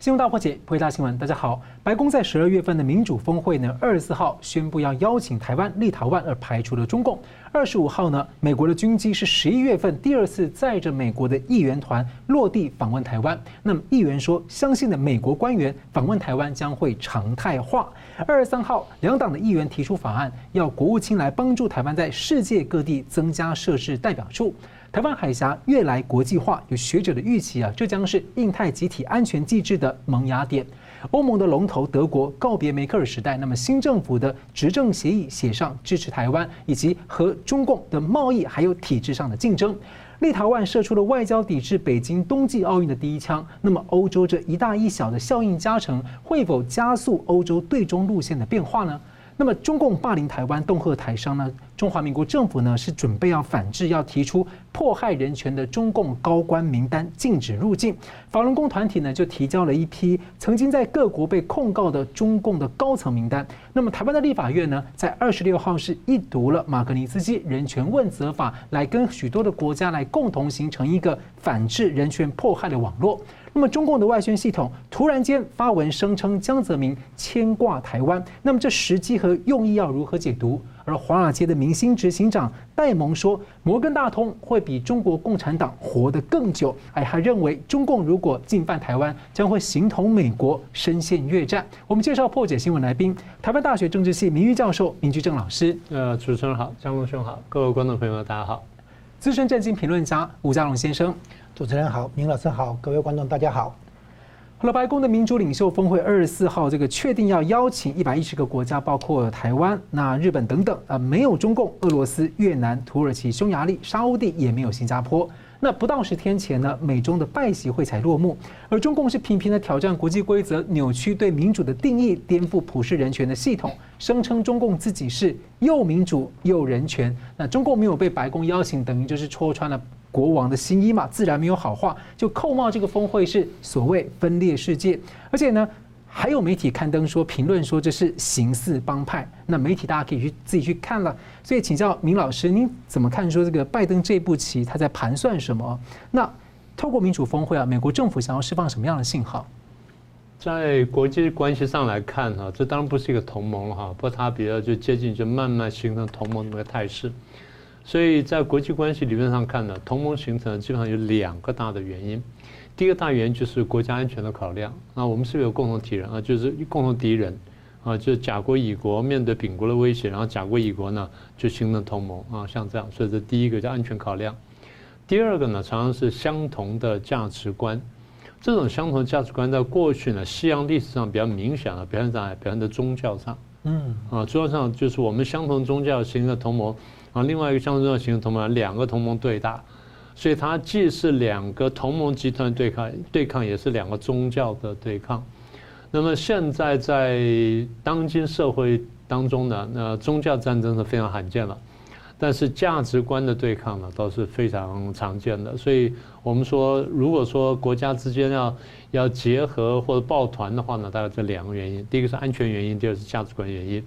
新闻大破解，回答新闻。大家好，白宫在十二月份的民主峰会呢，二十四号宣布要邀请台湾、立陶宛，而排除了中共。二十五号呢，美国的军机是十一月份第二次载着美国的议员团落地访问台湾。那么议员说，相信的美国官员访问台湾将会常态化。二十三号，两党的议员提出法案，要国务卿来帮助台湾在世界各地增加设置代表处。台湾海峡越来国际化，有学者的预期啊，这将是印太集体安全机制的萌芽点。欧盟的龙头德国告别梅克尔时代，那么新政府的执政协议写上支持台湾以及和中共的贸易还有体制上的竞争。立陶宛射出了外交抵制北京冬季奥运的第一枪，那么欧洲这一大一小的效应加成，会否加速欧洲对中路线的变化呢？那么中共霸凌台湾、恫吓台商呢？中华民国政府呢是准备要反制，要提出迫害人权的中共高官名单，禁止入境。法轮功团体呢就提交了一批曾经在各国被控告的中共的高层名单。那么台湾的立法院呢，在二十六号是一读了马格尼茨基人权问责法，来跟许多的国家来共同形成一个反制人权迫害的网络。那么中共的外宣系统突然间发文声称江泽民牵挂台湾，那么这时机和用意要如何解读？而华尔街的明星执行长戴蒙说，摩根大通会比中国共产党活得更久。哎，还认为中共如果进犯台湾，将会形同美国深陷越战。我们介绍破解新闻来宾，台湾大学政治系名誉教授明居正老师。呃，主持人好，江龙兄好，各位观众朋友大家好。资深政经评论家吴家龙先生。主持人好，明老师好，各位观众大家好。好了，白宫的民主领袖峰会二十四号这个确定要邀请一百一十个国家，包括台湾、那日本等等啊，没有中共、俄罗斯、越南、土耳其、匈牙利、沙乌地，也没有新加坡。那不到十天前呢，美中的拜习会才落幕，而中共是频频的挑战国际规则，扭曲对民主的定义，颠覆普世人权的系统，声称中共自己是又民主又人权。那中共没有被白宫邀请，等于就是戳穿了国王的新衣嘛，自然没有好话，就扣帽这个峰会是所谓分裂世界，而且呢。还有媒体刊登说，评论说这是形似帮派。那媒体大家可以去自己去看了。所以请教明老师，您怎么看说这个拜登这步棋他在盘算什么？那透过民主峰会啊，美国政府想要释放什么样的信号？在国际关系上来看哈，这当然不是一个同盟哈，不过它比较就接近，就慢慢形成同盟的态势。所以在国际关系理论上看呢，同盟形成基本上有两个大的原因。第一个大原因就是国家安全的考量啊，我们是不是有共同敌人啊？就是共同敌人啊，就是甲国乙国面对丙国的威胁，然后甲国乙国呢就形成同盟啊，像这样，所以这第一个叫安全考量。第二个呢，常常是相同的价值观，这种相同的价值观在过去呢，西洋历史上比较明显的表现在表现在宗教上，嗯啊，宗教上就是我们相同宗教形成的同盟啊，另外一个相同宗教形成同盟，两个同盟对打。所以它既是两个同盟集团对抗，对抗也是两个宗教的对抗。那么现在在当今社会当中呢，那宗教战争是非常罕见了，但是价值观的对抗呢，倒是非常常见的。所以我们说，如果说国家之间要要结合或者抱团的话呢，大概这两个原因：第一个是安全原因，第二个是价值观原因。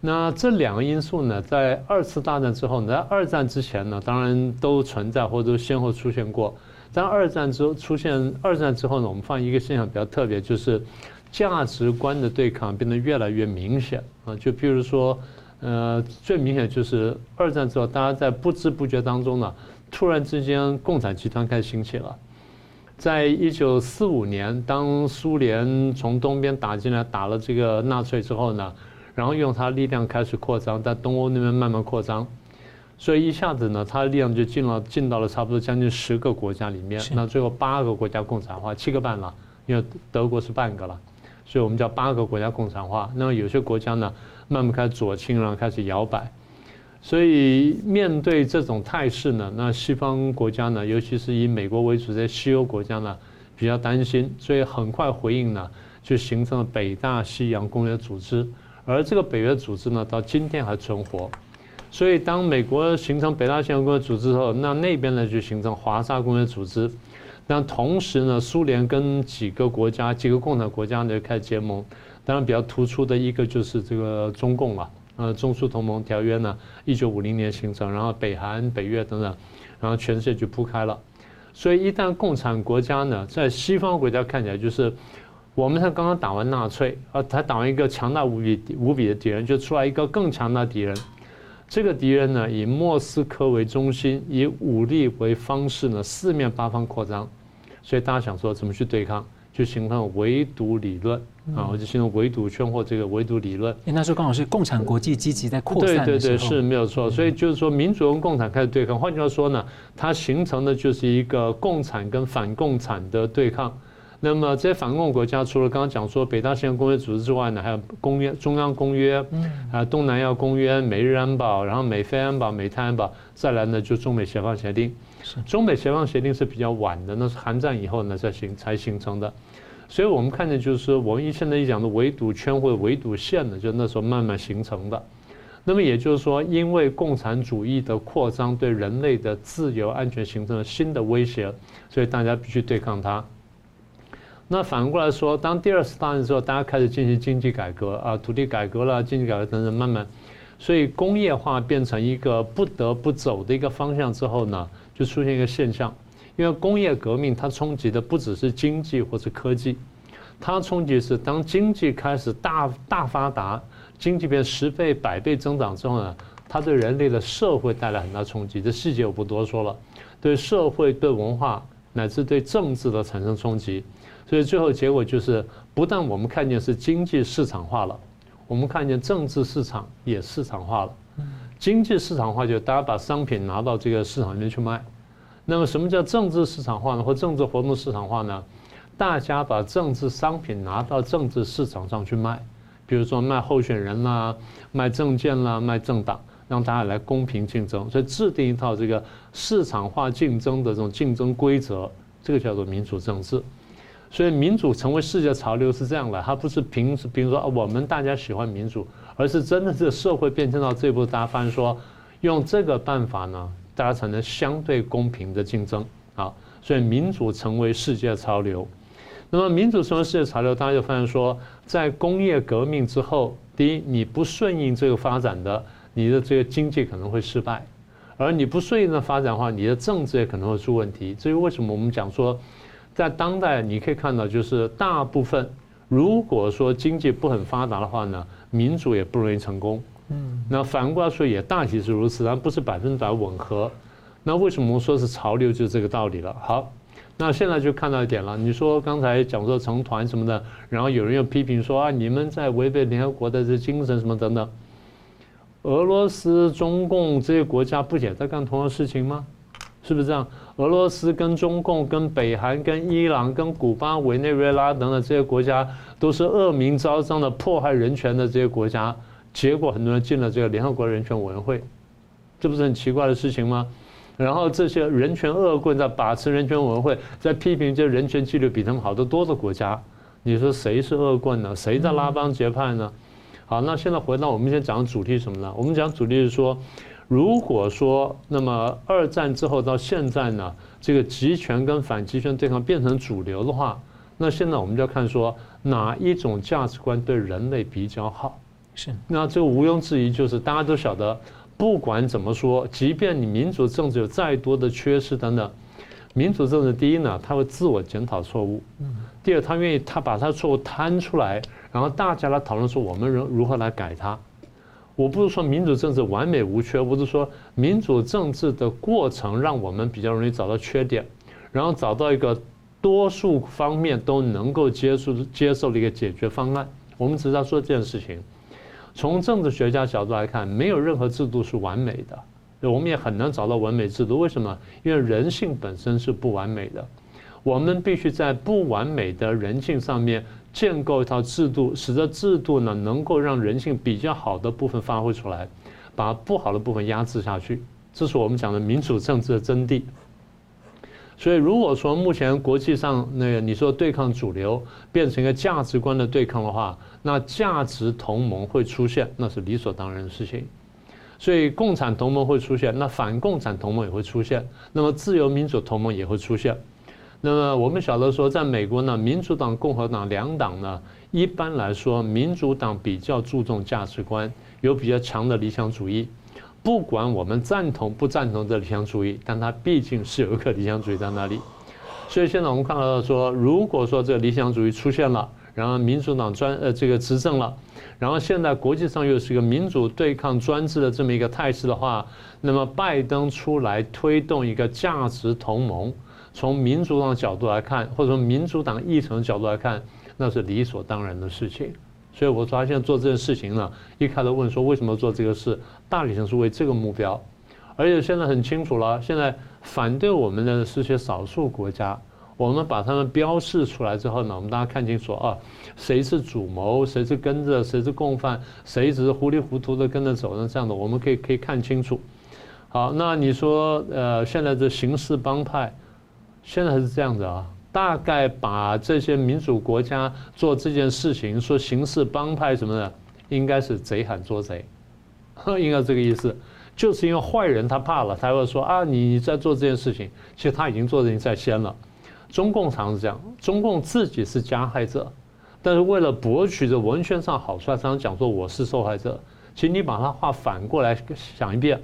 那这两个因素呢，在二次大战之后，在二战之前呢，当然都存在或者都先后出现过。但二战之后出现，二战之后呢，我们发现一个现象比较特别，就是价值观的对抗变得越来越明显啊。就比如说，呃，最明显就是二战之后，大家在不知不觉当中呢，突然之间共产集团开始兴起了。在一九四五年，当苏联从东边打进来，打了这个纳粹之后呢，然后用它力量开始扩张，在东欧那边慢慢扩张，所以一下子呢，它的力量就进了进到了差不多将近十个国家里面。那最后八个国家共产化，七个半了，因为德国是半个了，所以我们叫八个国家共产化。那么有些国家呢，慢慢开始左倾，然后开始摇摆。所以面对这种态势呢，那西方国家呢，尤其是以美国为主的西欧国家呢，比较担心，所以很快回应呢，就形成了北大西洋公约组织。而这个北约组织呢，到今天还存活。所以，当美国形成北大西洋公约组织后，那那边呢就形成华沙公约组织。那同时呢，苏联跟几个国家、几个共产国家呢就开始结盟。当然，比较突出的一个就是这个中共了。呃，中苏同盟条约呢，一九五零年形成，然后北韩、北越等等，然后全世界就铺开了。所以一旦共产国家呢，在西方国家看起来就是，我们才刚刚打完纳粹啊，才打完一个强大无比无比的敌人，就出来一个更强大敌人。这个敌人呢，以莫斯科为中心，以武力为方式呢，四面八方扩张。所以大家想说，怎么去对抗？就形成围堵理论啊，我就形成围堵圈或这个围堵理论。那时候刚好是共产国际积极在扩散对对对，是没有错。所以就是说，民主跟共产开始对抗。换句话说呢，它形成的就是一个共产跟反共产的对抗。那么这些反共国家，除了刚刚讲说北大西洋公约组织之外呢，还有公约、中央公约，还有东南亚公约、美日安保，然后美菲安保、美泰安保，再来呢就中美协防协定。中美协防协定是比较晚的，那是韩战以后呢才形才形成的。所以我们看见就是我们现在一讲的围堵圈或者围堵线呢，就那时候慢慢形成的。那么也就是说，因为共产主义的扩张对人类的自由安全形成了新的威胁，所以大家必须对抗它。那反过来说，当第二次大战之后，大家开始进行经济改革啊，土地改革了，经济改革等等，慢慢，所以工业化变成一个不得不走的一个方向之后呢，就出现一个现象，因为工业革命它冲击的不只是经济或者科技，它冲击是当经济开始大大发达，经济变十倍、百倍增长之后呢，它对人类的社会带来很大冲击，这细节我不多说了，对社会、对文化乃至对政治的产生冲击。所以最后结果就是，不但我们看见是经济市场化了，我们看见政治市场也市场化了。经济市场化就是大家把商品拿到这个市场里面去卖。那么什么叫政治市场化呢？或政治活动市场化呢？大家把政治商品拿到政治市场上去卖，比如说卖候选人啦、卖政见啦、卖政党，让大家来公平竞争。所以制定一套这个市场化竞争的这种竞争规则，这个叫做民主政治。所以民主成为世界潮流是这样的，它不是凭比如说我们大家喜欢民主，而是真的是社会变迁到这一步，大家发现说用这个办法呢，大家才能相对公平的竞争啊。所以民主成为世界潮流。那么民主成为世界潮流，大家就发现说，在工业革命之后，第一你不顺应这个发展的，你的这个经济可能会失败；而你不顺应的发展的话，你的政治也可能会出问题。至于为什么我们讲说？在当代，你可以看到，就是大部分，如果说经济不很发达的话呢，民主也不容易成功。嗯，那反过来说也大体是如此，但不是百分之百吻合。那为什么说是潮流，就是这个道理了。好，那现在就看到一点了。你说刚才讲说成团什么的，然后有人又批评说啊，你们在违背联合国的这精神什么等等。俄罗斯、中共这些国家不也在干同样的事情吗？是不是这样？俄罗斯跟中共、跟北韩、跟伊朗、跟古巴、委内瑞拉等等这些国家，都是恶名昭彰的迫害人权的这些国家。结果很多人进了这个联合国人权委员会，这不是很奇怪的事情吗？然后这些人权恶棍在把持人权委员会，在批评这人权纪律比他们好得多的国家。你说谁是恶棍呢？谁在拉帮结派呢？好，那现在回到我们先讲的主题是什么呢？我们讲主题是说。如果说，那么二战之后到现在呢，这个集权跟反集权对抗变成主流的话，那现在我们就要看说哪一种价值观对人类比较好。是，那这个毋庸置疑就是大家都晓得，不管怎么说，即便你民主政治有再多的缺失等等，民主政治第一呢，他会自我检讨错误；第二，他愿意他把他错误摊出来，然后大家来讨论说我们如如何来改它。我不是说民主政治完美无缺，不是说民主政治的过程让我们比较容易找到缺点，然后找到一个多数方面都能够接受接受的一个解决方案。我们只是在说这件事情。从政治学家角度来看，没有任何制度是完美的，我们也很难找到完美制度。为什么？因为人性本身是不完美的，我们必须在不完美的人性上面。建构一套制度，使得制度呢能够让人性比较好的部分发挥出来，把不好的部分压制下去。这是我们讲的民主政治的真谛。所以，如果说目前国际上那个你说对抗主流变成一个价值观的对抗的话，那价值同盟会出现，那是理所当然的事情。所以，共产同盟会出现，那反共产同盟也会出现，那么自由民主同盟也会出现。那么我们晓得说，在美国呢，民主党、共和党两党呢，一般来说，民主党比较注重价值观，有比较强的理想主义；不管我们赞同不赞同这理想主义，但它毕竟是有一个理想主义在那里。所以现在我们看到说，如果说这个理想主义出现了，然后民主党专呃这个执政了，然后现在国际上又是一个民主对抗专制的这么一个态势的话，那么拜登出来推动一个价值同盟，从民主党角度来看，或者从民主党议程角度来看，那是理所当然的事情。所以我说他现做这件事情呢，一开始问说为什么做这个事，大体上是为这个目标，而且现在很清楚了，现在反对我们的是些少数国家，我们把他们标示出来之后呢，我们大家看清楚啊，谁是主谋，谁是跟着，谁是共犯，谁只是糊里糊涂的跟着走呢？这样的我们可以可以看清楚。好，那你说呃，现在这刑事帮派，现在还是这样子啊？大概把这些民主国家做这件事情，说刑事帮派什么的，应该是贼喊捉贼，应该这个意思，就是因为坏人他怕了，他会说啊，你在做这件事情，其实他已经做人在先了。中共常是这样，中共自己是加害者，但是为了博取这文宣上好处，他常常讲说我是受害者。其实你把他话反过来想一遍，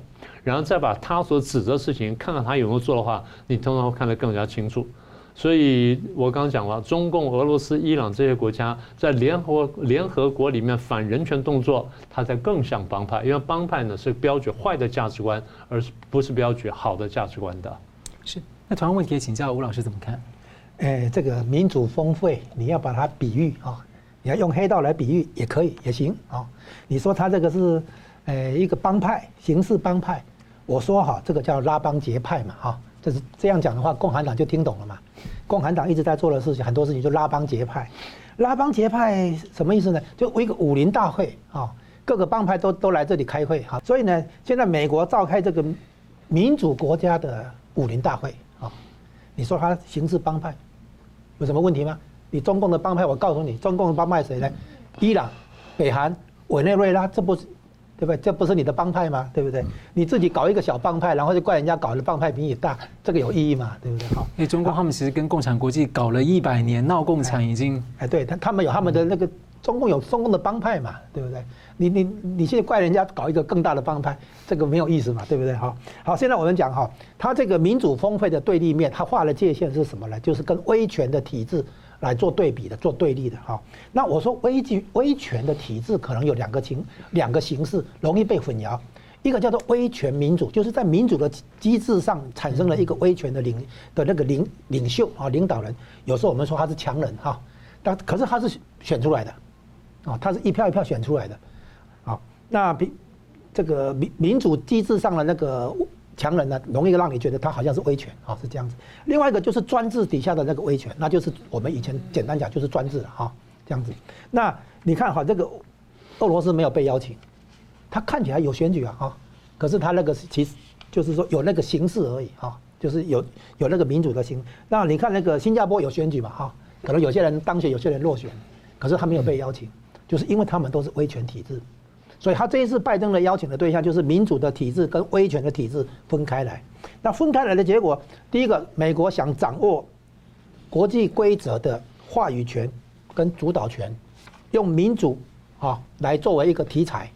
然后再把他所指责的事情看看他有没有做的话，你通常会看得更加清楚。所以我刚讲了，中共、俄罗斯、伊朗这些国家在联合联合国里面反人权动作，它才更像帮派，因为帮派呢是标举坏的价值观，而不是标举好的价值观的。是，那同样问题，请教吴老师怎么看？哎，这个民主峰会，你要把它比喻啊，你要用黑道来比喻也可以，也行啊。你说他这个是，呃，一个帮派，形式帮派，我说哈，这个叫拉帮结派嘛，哈。就是这样讲的话，共产党就听懂了嘛。共产党一直在做的事情，很多事情就拉帮结派。拉帮结派什么意思呢？就一个武林大会啊，各个帮派都都来这里开会哈。所以呢，现在美国召开这个民主国家的武林大会啊，你说他刑事帮派有什么问题吗？你中共的帮派，我告诉你，中共的帮派谁呢？伊朗、北韩、委内瑞拉，这不是。对不对？这不是你的帮派吗？对不对？你自己搞一个小帮派，然后就怪人家搞的帮派比你大，这个有意义吗？对不对？好，因为中国他们其实跟共产国际搞了一百年，闹共产已经哎，对他他们有他们的那个中共有中共的帮派嘛，对不对？你你你现在怪人家搞一个更大的帮派，这个没有意思嘛，对不对？好，好，现在我们讲哈，他这个民主峰会的对立面，他画的界限是什么呢？就是跟威权的体制。来做对比的，做对立的哈。那我说威权威权的体制可能有两个情两个形式，容易被混淆。一个叫做威权民主，就是在民主的机制上产生了一个威权的领的那个领领袖啊领导人。有时候我们说他是强人哈，但可是他是选出来的啊，他是一票一票选出来的。好，那比这个民民主机制上的那个。强人呢，容易让你觉得他好像是威权啊，是这样子。另外一个就是专制底下的那个威权，那就是我们以前简单讲就是专制了哈，这样子。那你看哈，这个俄罗斯没有被邀请，他看起来有选举啊哈，可是他那个其实就是说有那个形式而已哈，就是有有那个民主的形。那你看那个新加坡有选举嘛哈，可能有些人当选，有些人落选，可是他没有被邀请，就是因为他们都是威权体制。所以他这一次拜登的邀请的对象就是民主的体制跟威权的体制分开来。那分开来的结果，第一个，美国想掌握国际规则的话语权跟主导权，用民主啊来作为一个题材。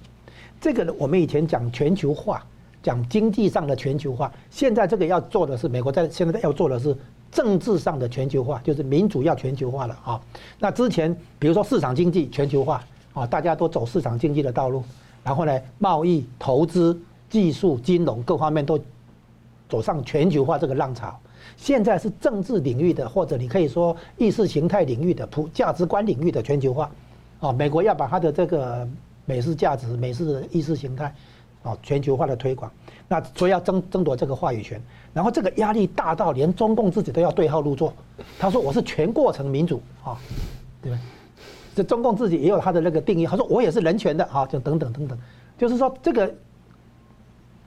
这个呢，我们以前讲全球化，讲经济上的全球化，现在这个要做的是美国在现在要做的是政治上的全球化，就是民主要全球化了啊。那之前比如说市场经济全球化。啊，大家都走市场经济的道路，然后呢，贸易、投资、技术、金融各方面都走上全球化这个浪潮。现在是政治领域的，或者你可以说意识形态领域的、普价值观领域的全球化。啊，美国要把它的这个美式价值、美式意识形态，啊，全球化的推广。那所以要争争夺这个话语权，然后这个压力大到连中共自己都要对号入座。他说：“我是全过程民主啊，对吧？”这中共自己也有他的那个定义，他说我也是人权的啊，就等等等等，就是说这个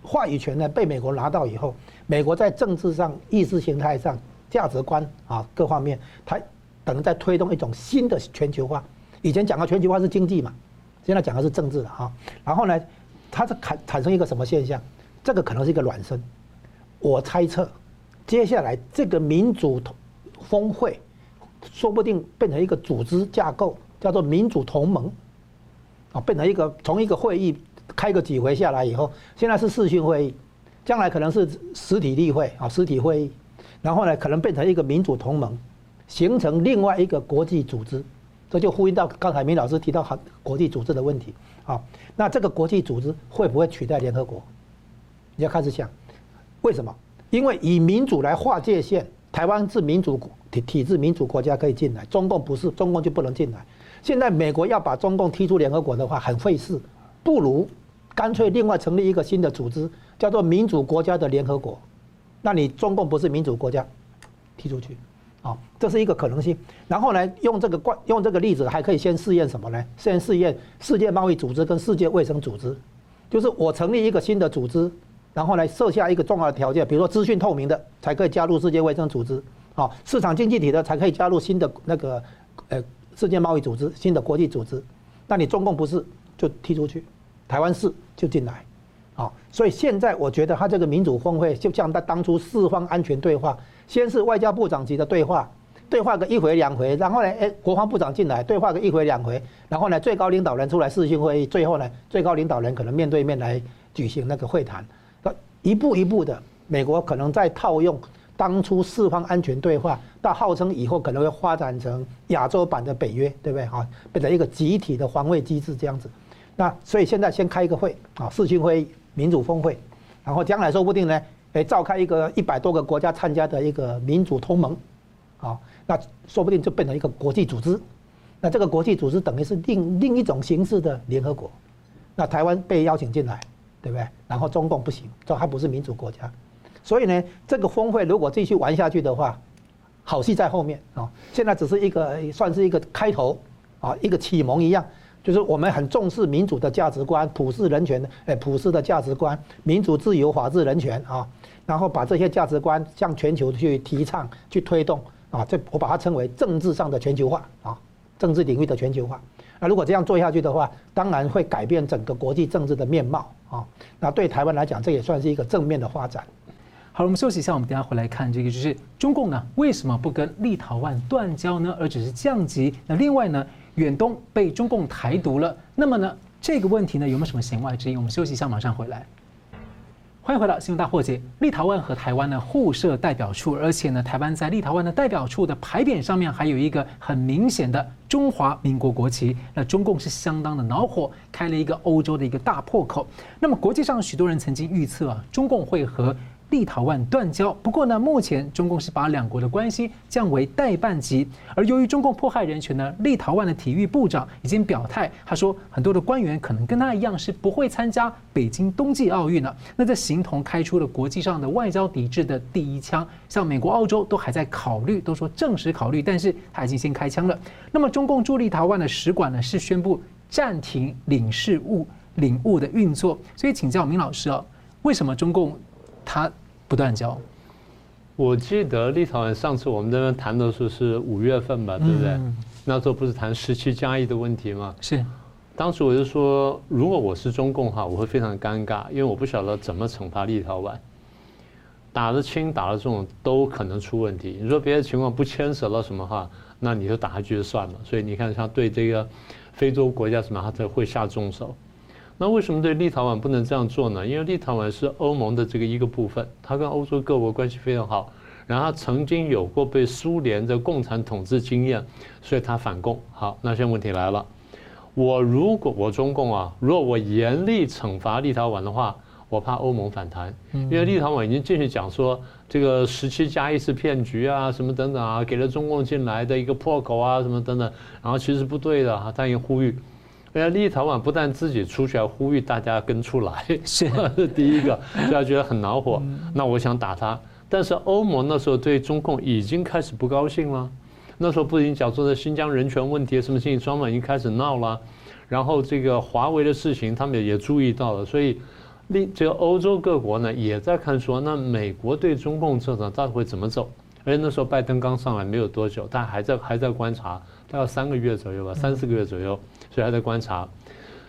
话语权呢被美国拿到以后，美国在政治上、意识形态上、价值观啊各方面，它等于在推动一种新的全球化。以前讲的全球化是经济嘛，现在讲的是政治了啊。然后呢，它是产产生一个什么现象？这个可能是一个卵生。我猜测，接下来这个民主峰会，说不定变成一个组织架构。叫做民主同盟，啊，变成一个从一个会议开个几回下来以后，现在是视讯会议，将来可能是实体例会啊，实体会议，然后呢，可能变成一个民主同盟，形成另外一个国际组织，这就呼应到刚才明老师提到好国际组织的问题啊。那这个国际组织会不会取代联合国？你要开始想，为什么？因为以民主来划界限，台湾是民主体体制，民主国家可以进来，中共不是，中共就不能进来。现在美国要把中共踢出联合国的话，很费事，不如干脆另外成立一个新的组织，叫做民主国家的联合国。那你中共不是民主国家，踢出去，啊，这是一个可能性。然后呢，用这个惯用这个例子，还可以先试验什么呢？先试验世界贸易组织跟世界卫生组织，就是我成立一个新的组织。然后来设下一个重要的条件，比如说资讯透明的才可以加入世界卫生组织，啊，市场经济体的才可以加入新的那个呃世界贸易组织、新的国际组织。那你中共不是就踢出去，台湾是就进来，啊，所以现在我觉得他这个民主峰会就像他当初四方安全对话，先是外交部长级的对话，对话个一回两回，然后呢，哎，国防部长进来对话个一回两回，然后呢，最高领导人出来视讯会议，最后呢，最高领导人可能面对面来举行那个会谈。一步一步的，美国可能在套用当初四方安全对话，到号称以后可能会发展成亚洲版的北约，对不对？哈，变成一个集体的防卫机制这样子。那所以现在先开一个会啊，视讯会议、民主峰会，然后将来说不定呢，诶，召开一个一百多个国家参加的一个民主同盟，啊，那说不定就变成一个国际组织。那这个国际组织等于是另另一种形式的联合国。那台湾被邀请进来。对不对？然后中共不行，这还不是民主国家，所以呢，这个峰会如果继续玩下去的话，好戏在后面啊。现在只是一个算是一个开头啊，一个启蒙一样，就是我们很重视民主的价值观、普世人权的诶普世的价值观、民主、自由、法治、人权啊，然后把这些价值观向全球去提倡、去推动啊，这我把它称为政治上的全球化啊，政治领域的全球化。那如果这样做下去的话，当然会改变整个国际政治的面貌啊。那对台湾来讲，这也算是一个正面的发展。好，我们休息一下，我们等下回来看这个，就是中共呢为什么不跟立陶宛断交呢？而只是降级？那另外呢，远东被中共台独了，那么呢这个问题呢有没有什么弦外之音？我们休息一下，马上回来。欢迎回到新闻大破解。立陶宛和台湾呢互设代表处，而且呢，台湾在立陶宛的代表处的牌匾上面还有一个很明显的中华民国国旗。那中共是相当的恼火，开了一个欧洲的一个大破口。那么国际上许多人曾经预测啊，中共会和立陶宛断交，不过呢，目前中共是把两国的关系降为代办级。而由于中共迫害人权呢，立陶宛的体育部长已经表态，他说很多的官员可能跟他一样是不会参加北京冬季奥运了。那这形同开出了国际上的外交抵制的第一枪。像美国、澳洲都还在考虑，都说正式考虑，但是他已经先开枪了。那么中共驻立陶宛的使馆呢，是宣布暂停领事务领务的运作。所以请教明老师啊，为什么中共他？不断交，我记得立陶宛上次我们那边谈的时候是五月份吧，对不对？那时候不是谈十七加一的问题吗？是，当时我就说，如果我是中共哈，我会非常尴尬，因为我不晓得怎么惩罚立陶宛，打得轻打得重都可能出问题。你说别的情况不牵扯到什么哈，那你就打下去就算了。所以你看，像对这个非洲国家什么，他才会下重手。那为什么对立陶宛不能这样做呢？因为立陶宛是欧盟的这个一个部分，它跟欧洲各国关系非常好，然后它曾经有过被苏联的共产统治经验，所以它反共。好，那现在问题来了，我如果我中共啊，如果我严厉惩罚立陶宛的话，我怕欧盟反弹，因为立陶宛已经进去讲说这个十七加一是骗局啊，什么等等啊，给了中共进来的一个破口啊，什么等等，然后其实不对的哈，他也呼吁。哎，立陶宛不但自己出去，还呼吁大家跟出来，是 第一个，大家觉得很恼火。那我想打他，但是欧盟那时候对中共已经开始不高兴了。那时候不仅讲说的新疆人权问题，什么情形，双方已经开始闹了。然后这个华为的事情，他们也注意到了。所以，立这个欧洲各国呢，也在看说，那美国对中共政策到底会怎么走？而且那时候拜登刚上来没有多久，他还在还在观察，大概三个月左右吧，三四个月左右。所以还在观察，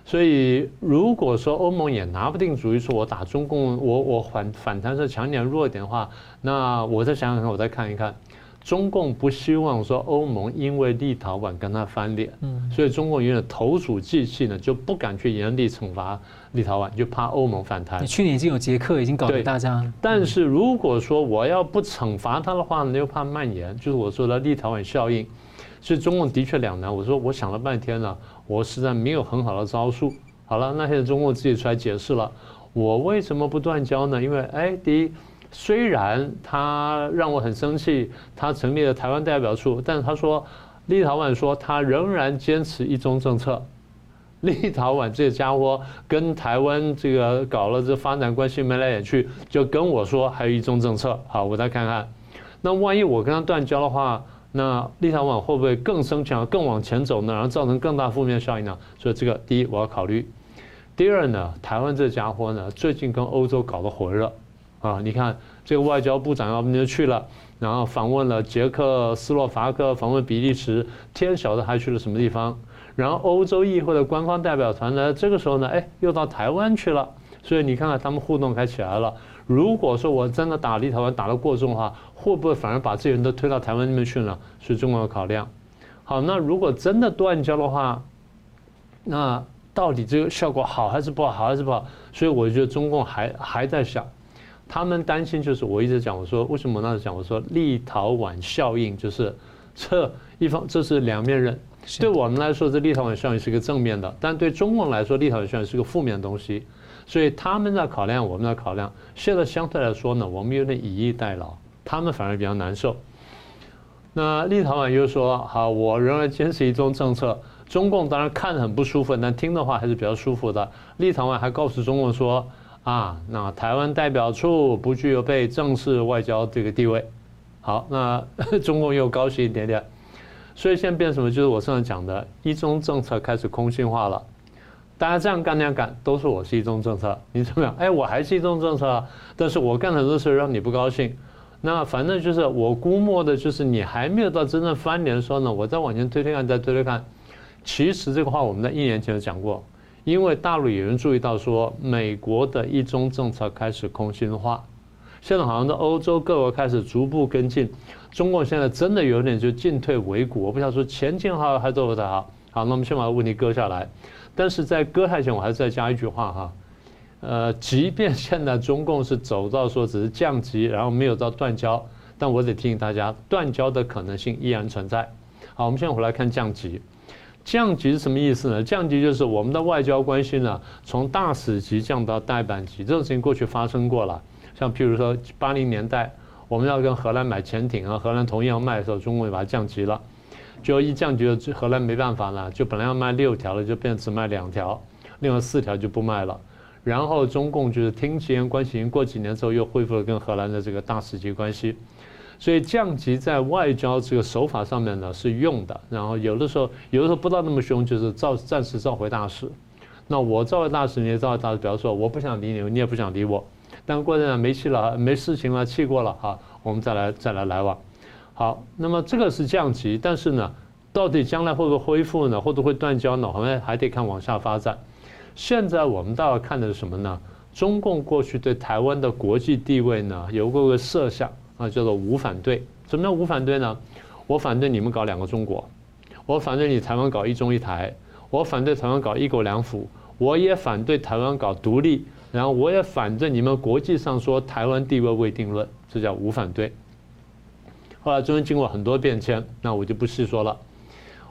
所以如果说欧盟也拿不定主意，说我打中共，我我反反弹是强点弱点的话，那我再想想看，我再看一看，中共不希望说欧盟因为立陶宛跟他翻脸，嗯，所以中共有点投鼠忌器呢，就不敢去严厉惩罚立陶宛，就怕欧盟反弹。去年已经有捷克已经搞得大家，但是如果说我要不惩罚他的话呢，又怕蔓延，就是我说的立陶宛效应，所以中共的确两难。我说我想了半天了，我实在没有很好的招数。好了，那现在中共自己出来解释了，我为什么不断交呢？因为哎，第一。虽然他让我很生气，他成立了台湾代表处，但是他说，立陶宛说他仍然坚持一中政策。立陶宛这家伙跟台湾这个搞了这发展关系眉来眼去，就跟我说还有一中政策。好，我再看看，那万一我跟他断交的话，那立陶宛会不会更生强，更往前走呢？然后造成更大负面效应呢？所以这个第一我要考虑。第二呢，台湾这家伙呢，最近跟欧洲搞得火热。啊，你看这个外交部长要不就去了，然后访问了捷克斯洛伐克，访问比利时，天晓得还去了什么地方。然后欧洲议会的官方代表团呢，这个时候呢，哎，又到台湾去了。所以你看看他们互动开起来了。如果说我真的打立陶宛打得过重的话，会不会反而把这些人都推到台湾那边去呢？是中国的考量。好，那如果真的断交的话，那到底这个效果好还是不好？好还是不好？所以我觉得中共还还在想。他们担心就是我一直讲，我说为什么那时讲，我说立陶宛效应就是这一方，这是两面刃。对我们来说，这立陶宛效应是个正面的，但对中共来说，立陶宛效应是个负面的东西。所以他们在考量，我们在考量。现在相对来说呢，我们有点以逸待劳，他们反而比较难受。那立陶宛又说：“好，我仍然坚持一中政策。”中共当然看得很不舒服，但听的话还是比较舒服的。立陶宛还告诉中共说。啊，那台湾代表处不具有被正式外交这个地位，好，那 中共又高兴一点点，所以现在变什么？就是我上次讲的，一中政策开始空心化了。大家这样干那样干，都是我是一中政策，你怎么样？哎，我还是一中政策，但是我干很多事让你不高兴。那反正就是我估摸的，就是你还没有到真正翻脸的时候呢，我再往前推推看，再推推看。其实这个话我们在一年前就讲过。因为大陆有人注意到说，美国的一中政策开始空心化，现在好像在欧洲各国开始逐步跟进，中国现在真的有点就进退维谷，我不晓得说前进好还是不太好。好，那我们先把问题搁下来，但是在搁下前，我还是再加一句话哈，呃，即便现在中共是走到说只是降级，然后没有到断交，但我得提醒大家，断交的可能性依然存在。好，我们现在回来看降级。降级是什么意思呢？降级就是我们的外交关系呢，从大使级降到代办级。这种事情过去发生过了。像譬如说八零年代，我们要跟荷兰买潜艇啊，荷兰同意要卖的时候，中国就把它降级了。就一降级，荷兰没办法了，就本来要卖六条了，就变只卖两条，另外四条就不卖了。然后中共就是听其言观其行，过几年之后又恢复了跟荷兰的这个大使级关系。所以降级在外交这个手法上面呢是用的，然后有的时候有的时候不到那么凶，就是召暂时召回大使。那我召回大使，你也召回大使，比方说我不想理你，你也不想理我，但过阵子没气了，没事情了，气过了哈，我们再来再来来往。好，那么这个是降级，但是呢，到底将来会不会恢复呢？或者会断交呢？我们还得看往下发展。现在我们倒要看的是什么呢？中共过去对台湾的国际地位呢有过个设想。啊，叫做无反对。什么叫无反对呢？我反对你们搞两个中国，我反对你台湾搞一中一台，我反对台湾搞一国两府，我也反对台湾搞独立，然后我也反对你们国际上说台湾地位未定论，这叫无反对。后来中间经过很多变迁，那我就不细说了。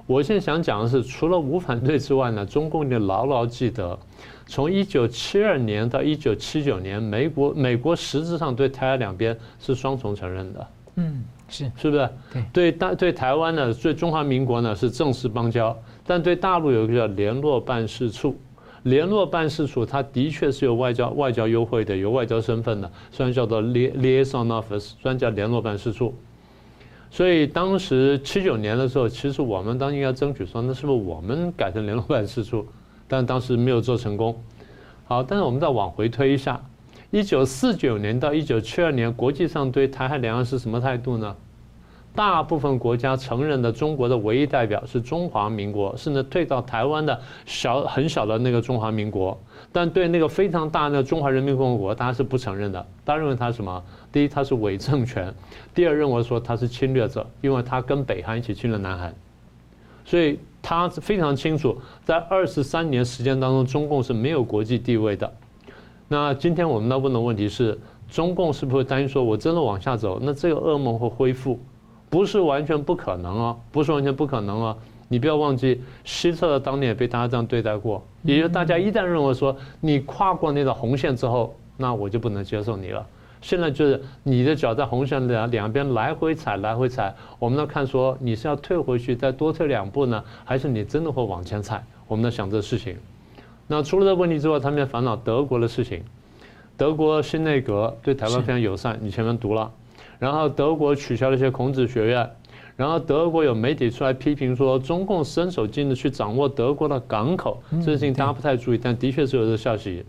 我现在想讲的是，除了无反对之外呢，中共你牢牢记得。从一九七二年到一九七九年，美国美国实质上对台湾两边是双重承认的。嗯，是是不是？对对大对台湾呢，对中华民国呢是正式邦交，但对大陆有一个叫联络办事处。联络办事处它的确是有外交外交优惠的，有外交身份的，虽然叫做 liaison office，虽然叫联络办事处。所以当时七九年的时候，其实我们当时应该争取说，那是不是我们改成联络办事处？但当时没有做成功。好，但是我们再往回推一下，一九四九年到一九七二年，国际上对台海两岸是什么态度呢？大部分国家承认的中国的唯一代表是中华民国，甚至退到台湾的小很小的那个中华民国，但对那个非常大的中华人民共和国，大家是不承认的。大家认为它什么？第一，他是伪政权；第二，认为说他是侵略者，因为他跟北韩一起侵略南韩。所以他非常清楚，在二十三年时间当中，中共是没有国际地位的。那今天我们要问的问题是，中共是不是担心说，我真的往下走，那这个噩梦会恢复？不是完全不可能哦，不是完全不可能哦。你不要忘记，希特勒当年也被大家这样对待过。也就是大家一旦认为说你跨过那道红线之后，那我就不能接受你了。现在就是你的脚在红线两两边来回踩，来回踩。我们要看说你是要退回去再多退两步呢，还是你真的会往前踩？我们在想这事情。那除了这个问题之外，他们也烦恼德国的事情。德国新内阁对台湾非常友善，你前面读了。然后德国取消了一些孔子学院，然后德国有媒体出来批评说，中共伸手进的去掌握德国的港口，这事情大家不太注意，但的确是有这个消息。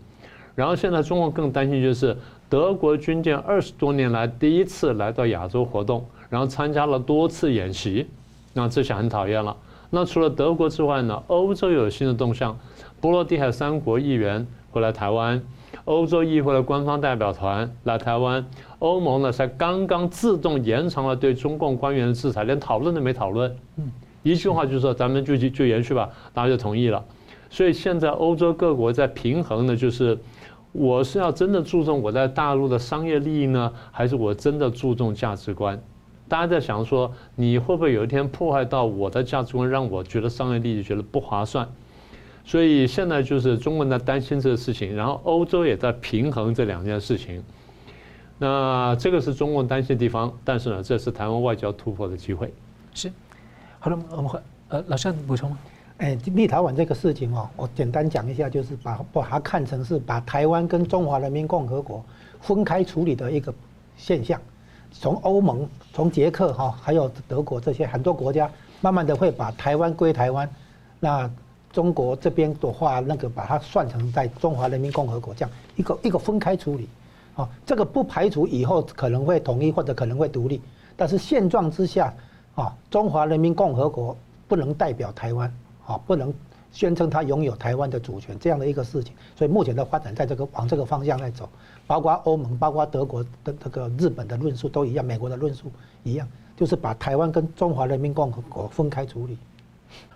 然后现在中共更担心就是德国军舰二十多年来第一次来到亚洲活动，然后参加了多次演习，那这下很讨厌了。那除了德国之外呢，欧洲有新的动向，波罗的海三国议员会来台湾。欧洲议会的官方代表团来台湾，欧盟呢才刚刚自动延长了对中共官员的制裁，连讨论都没讨论。一句话就说，咱们就就延续吧，大家就同意了。所以现在欧洲各国在平衡的，就是我是要真的注重我在大陆的商业利益呢，还是我真的注重价值观？大家在想说，你会不会有一天破坏到我的价值观，让我觉得商业利益觉得不划算？所以现在就是中国在担心这个事情，然后欧洲也在平衡这两件事情。那这个是中共担心的地方，但是呢，这是台湾外交突破的机会。是，好了，我们会呃，老师要补充吗？哎，立陶宛这个事情哦，我简单讲一下，就是把把它看成是把台湾跟中华人民共和国分开处理的一个现象。从欧盟、从捷克哈，还有德国这些很多国家，慢慢的会把台湾归台湾。那中国这边的话，那个把它算成在中华人民共和国这样一个一个分开处理，啊，这个不排除以后可能会统一或者可能会独立，但是现状之下，啊，中华人民共和国不能代表台湾，啊，不能宣称它拥有台湾的主权这样的一个事情，所以目前的发展在这个往这个方向在走，包括欧盟、包括德国的这个日本的论述都一样，美国的论述一样，就是把台湾跟中华人民共和国分开处理。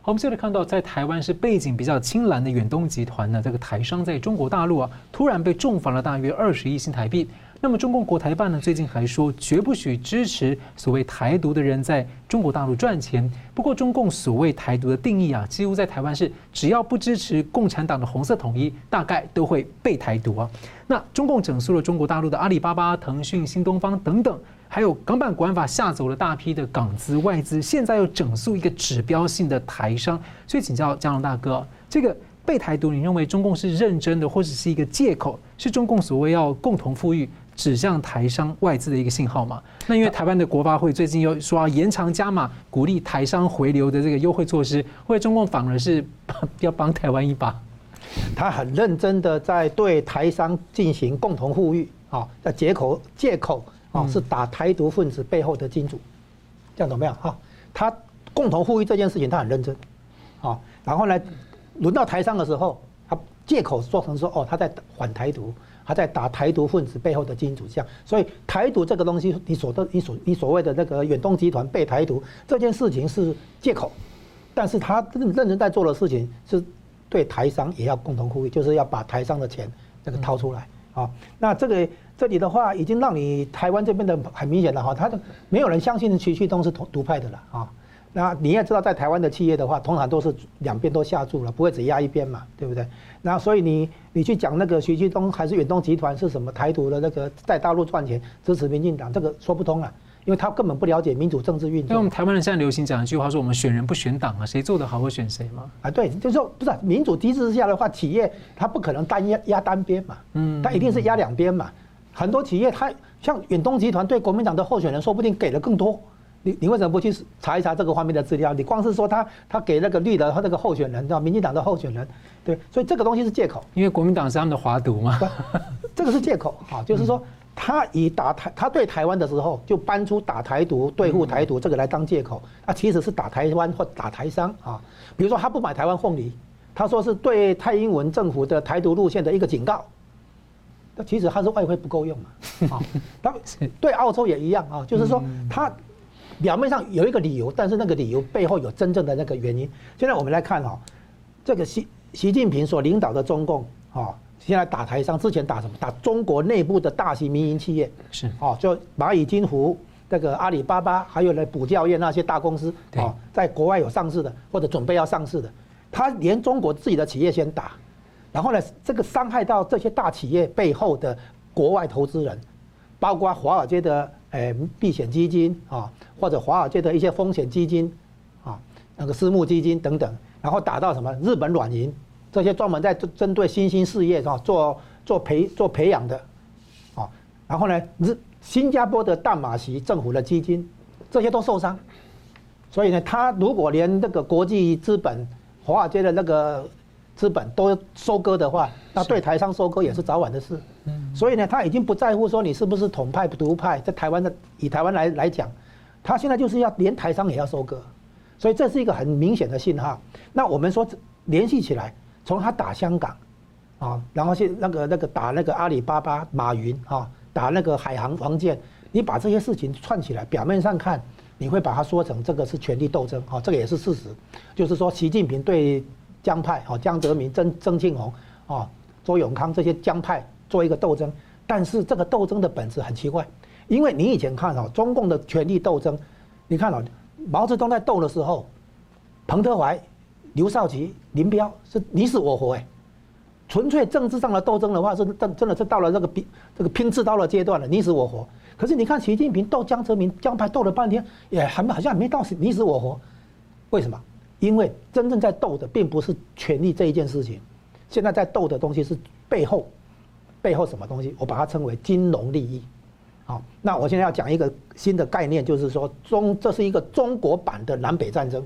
好，我们现在看到，在台湾是背景比较青蓝的远东集团呢，这个台商在中国大陆啊，突然被重罚了大约二十亿新台币。那么中共国台办呢，最近还说绝不许支持所谓台独的人在中国大陆赚钱。不过中共所谓台独的定义啊，几乎在台湾是只要不支持共产党的红色统一，大概都会被台独啊。那中共整肃了中国大陆的阿里巴巴、腾讯、新东方等等。还有港版国安法吓走了大批的港资外资，现在又整肃一个指标性的台商，所以请教江龙大哥，这个被台独，你认为中共是认真的，或者是一个借口？是中共所谓要共同富裕指向台商外资的一个信号嘛？那因为台湾的国发会最近又说要延长加码鼓励台商回流的这个优惠措施，或者中共反而是 要帮台湾一把？他很认真的在对台商进行共同富裕啊，在借口借口。啊，是打台独分子背后的金主，这样怎么样？哈，他共同富裕这件事情，他很认真，啊，然后呢，轮到台商的时候，他借口说成说，哦，他在反台独，他在打台独分子背后的金主，这样，所以台独这个东西，你所的你所你所谓的那个远东集团被台独这件事情是借口，但是他认认真在做的事情，是对台商也要共同呼吁，就是要把台商的钱那个掏出来。啊，那这个这里的话，已经让你台湾这边的很明显了哈，他的没有人相信徐旭东是独独派的了啊。那你也知道，在台湾的企业的话，通常都是两边都下注了，不会只压一边嘛，对不对？那所以你你去讲那个徐旭东还是远东集团是什么台独的那个在大陆赚钱支持民进党，这个说不通啊。因为他根本不了解民主政治运作。因为我们台湾人现在流行讲一句话，说我们选人不选党啊，谁做得好会选谁嘛。啊，对，就是说不是民主机制之下的话，企业它不可能单压压单边嘛，嗯，它一定是压两边嘛。很多企业它像远东集团对国民党的候选人，说不定给的更多。你你为什么不去查一查这个方面的资料？你光是说他他给那个绿的他那个候选人，叫民进党的候选人，对，所以这个东西是借口。因为国民党是他们的华独嘛，这个是借口啊，就是说他以打台，他对台湾的时候就搬出打台独、对付台独这个来当借口，他其实是打台湾或打台商啊。比如说他不买台湾凤梨，他说是对蔡英文政府的台独路线的一个警告。那其实他是外汇不够用嘛，啊，他对澳洲也一样啊，就是说他表面上有一个理由，但是那个理由背后有真正的那个原因。现在我们来看哈，这个习习近平所领导的中共啊。现在打台商，之前打什么？打中国内部的大型民营企业，是哦，就蚂蚁金服、这个阿里巴巴，还有呢补教业那些大公司，哦，在国外有上市的或者准备要上市的，他连中国自己的企业先打，然后呢，这个伤害到这些大企业背后的国外投资人，包括华尔街的诶避险基金啊，或者华尔街的一些风险基金啊，那个私募基金等等，然后打到什么日本软银。这些专门在针对新兴事业啊做做培做培养的，啊，然后呢，日新加坡的淡马锡政府的基金，这些都受伤，所以呢，他如果连那个国际资本、华尔街的那个资本都收割的话，那对台商收割也是早晚的事。所以呢，他已经不在乎说你是不是统派独派，在台湾的以台湾来来讲，他现在就是要连台商也要收割，所以这是一个很明显的信号。那我们说联系起来。从他打香港，啊，然后去那个那个打那个阿里巴巴马云啊，打那个海航王健，你把这些事情串起来，表面上看你会把它说成这个是权力斗争啊，这个也是事实，就是说习近平对江派啊，江泽民、曾曾庆红啊、周永康这些江派做一个斗争，但是这个斗争的本质很奇怪，因为你以前看啊，中共的权力斗争，你看啊，毛泽东在斗的时候，彭德怀。刘少奇、林彪是你死我活哎，纯粹政治上的斗争的话是真真的是到了这个拼 这个拼刺刀的阶段了，你死我活。可是你看习近平斗江泽民江派斗了半天，也还好像没到你死我活。为什么？因为真正在斗的并不是权力这一件事情，现在在斗的东西是背后背后什么东西？我把它称为金融利益。好，那我现在要讲一个新的概念，就是说中这是一个中国版的南北战争。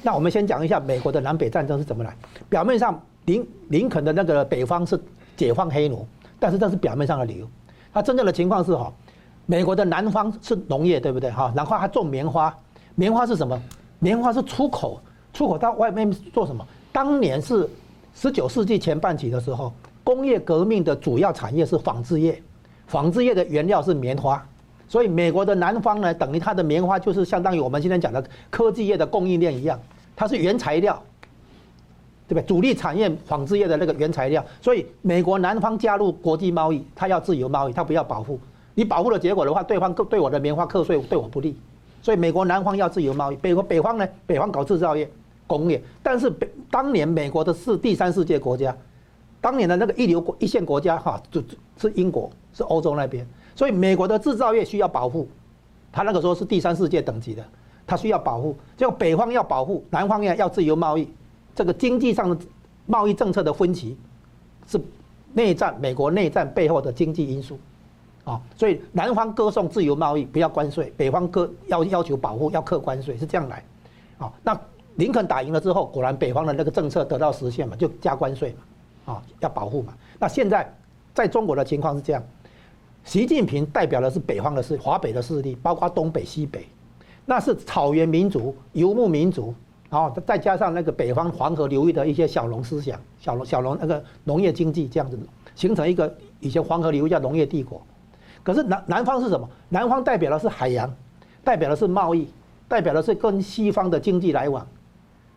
那我们先讲一下美国的南北战争是怎么来。表面上林林肯的那个北方是解放黑奴，但是这是表面上的理由。它真正的情况是哈，美国的南方是农业，对不对哈？然后还种棉花，棉花是什么？棉花是出口，出口到外面做什么？当年是十九世纪前半期的时候，工业革命的主要产业是纺织业，纺织业的原料是棉花。所以美国的南方呢，等于它的棉花就是相当于我们今天讲的科技业的供应链一样，它是原材料，对不对？主力产业纺织业的那个原材料。所以美国南方加入国际贸易，它要自由贸易，它不要保护。你保护的结果的话，对方对我的棉花课税对我不利。所以美国南方要自由贸易，北国北方呢，北方搞制造业、工业。但是北当年美国的是第三世界国家，当年的那个一流国一线国家哈，就是英国，是欧洲那边。所以美国的制造业需要保护，他那个时候是第三世界等级的，他需要保护。就北方要保护，南方要要自由贸易，这个经济上的贸易政策的分歧，是内战美国内战背后的经济因素，啊，所以南方歌颂自由贸易，不要关税；北方歌要要求保护，要课关税，是这样来，啊，那林肯打赢了之后，果然北方的那个政策得到实现嘛，就加关税嘛，啊，要保护嘛。那现在在中国的情况是这样。习近平代表的是北方的势，华北的势力，包括东北、西北，那是草原民族、游牧民族，然后再加上那个北方黄河流域的一些小农思想、小农小农那个农业经济这样子，形成一个以前黄河流域叫农业帝国。可是南南方是什么？南方代表的是海洋，代表的是贸易，代表的是跟西方的经济来往。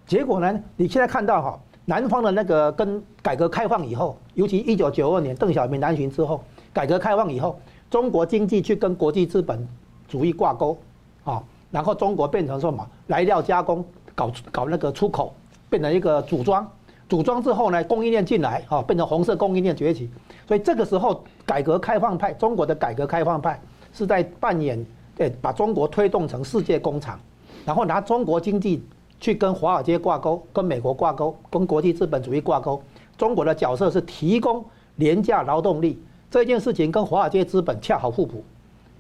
结果呢？你现在看到哈，南方的那个跟改革开放以后，尤其一九九二年邓小平南巡之后。改革开放以后，中国经济去跟国际资本主义挂钩，啊，然后中国变成什么？来料加工，搞搞那个出口，变成一个组装，组装之后呢，供应链进来，啊，变成红色供应链崛起。所以这个时候，改革开放派，中国的改革开放派是在扮演，对，把中国推动成世界工厂，然后拿中国经济去跟华尔街挂钩，跟美国挂钩，跟国际资本主义挂钩。中国的角色是提供廉价劳动力。这件事情跟华尔街资本恰好互补，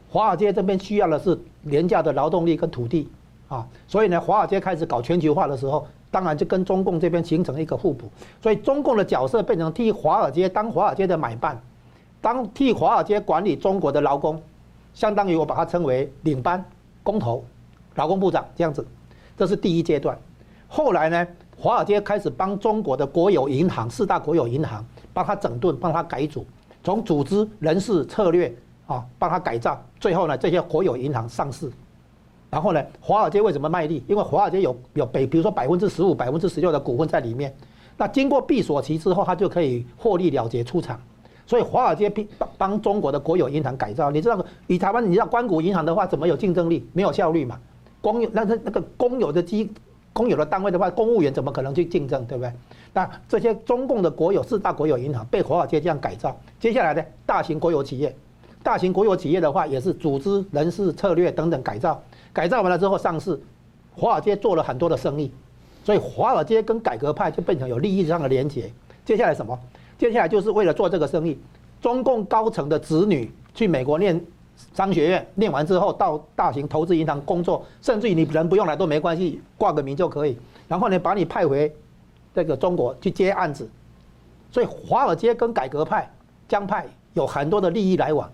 华尔街这边需要的是廉价的劳动力跟土地，啊，所以呢，华尔街开始搞全球化的时候，当然就跟中共这边形成一个互补，所以中共的角色变成替华尔街当华尔街的买办，当替华尔街管理中国的劳工，相当于我把它称为领班、工头、劳工部长这样子，这是第一阶段。后来呢，华尔街开始帮中国的国有银行、四大国有银行帮他整顿、帮他改组，从组织、人事、策略啊，帮他改造。最后呢，这些国有银行上市。然后呢，华尔街为什么卖力？因为华尔街有有北，比如说百分之十五、百分之十六的股份在里面。那经过闭锁期之后，他就可以获利了结出场。所以华尔街帮帮中国的国有银行改造，你知道，以台湾你知道关谷银行的话，怎么有竞争力？没有效率嘛。公有那那那个公有的机公有的单位的话，公务员怎么可能去竞争，对不对？那这些中共的国有四大国有银行被华尔街这样改造，接下来呢，大型国有企业，大型国有企业的话也是组织、人事、策略等等改造。改造完了之后上市，华尔街做了很多的生意，所以华尔街跟改革派就变成有利益上的连结。接下来什么？接下来就是为了做这个生意，中共高层的子女去美国念商学院，念完之后到大型投资银行工作，甚至于你人不用来都没关系，挂个名就可以。然后呢，把你派回这个中国去接案子。所以华尔街跟改革派、江派有很多的利益来往。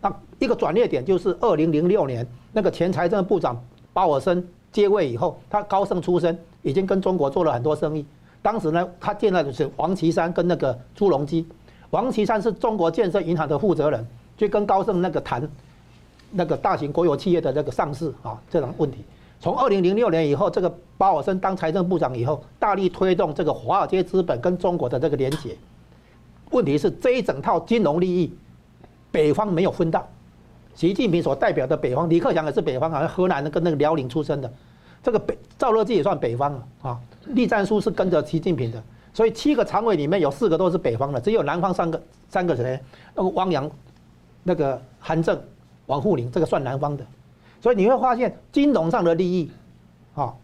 那一个转捩点就是二零零六年。那个前财政部长鲍尔森接位以后，他高盛出身，已经跟中国做了很多生意。当时呢，他见到的是王岐山跟那个朱镕基。王岐山是中国建设银行的负责人，就跟高盛那个谈那个大型国有企业的那个上市啊这种问题。从二零零六年以后，这个鲍尔森当财政部长以后，大力推动这个华尔街资本跟中国的这个连结。问题是这一整套金融利益，北方没有分到。习近平所代表的北方，李克强也是北方，好像河南的跟那个辽宁出身的，这个北赵乐际也算北方啊啊。栗战书是跟着习近平的，所以七个常委里面有四个都是北方的，只有南方三个，三个谁？那个汪洋、那个韩正、王沪宁，这个算南方的。所以你会发现金融上的利益，啊，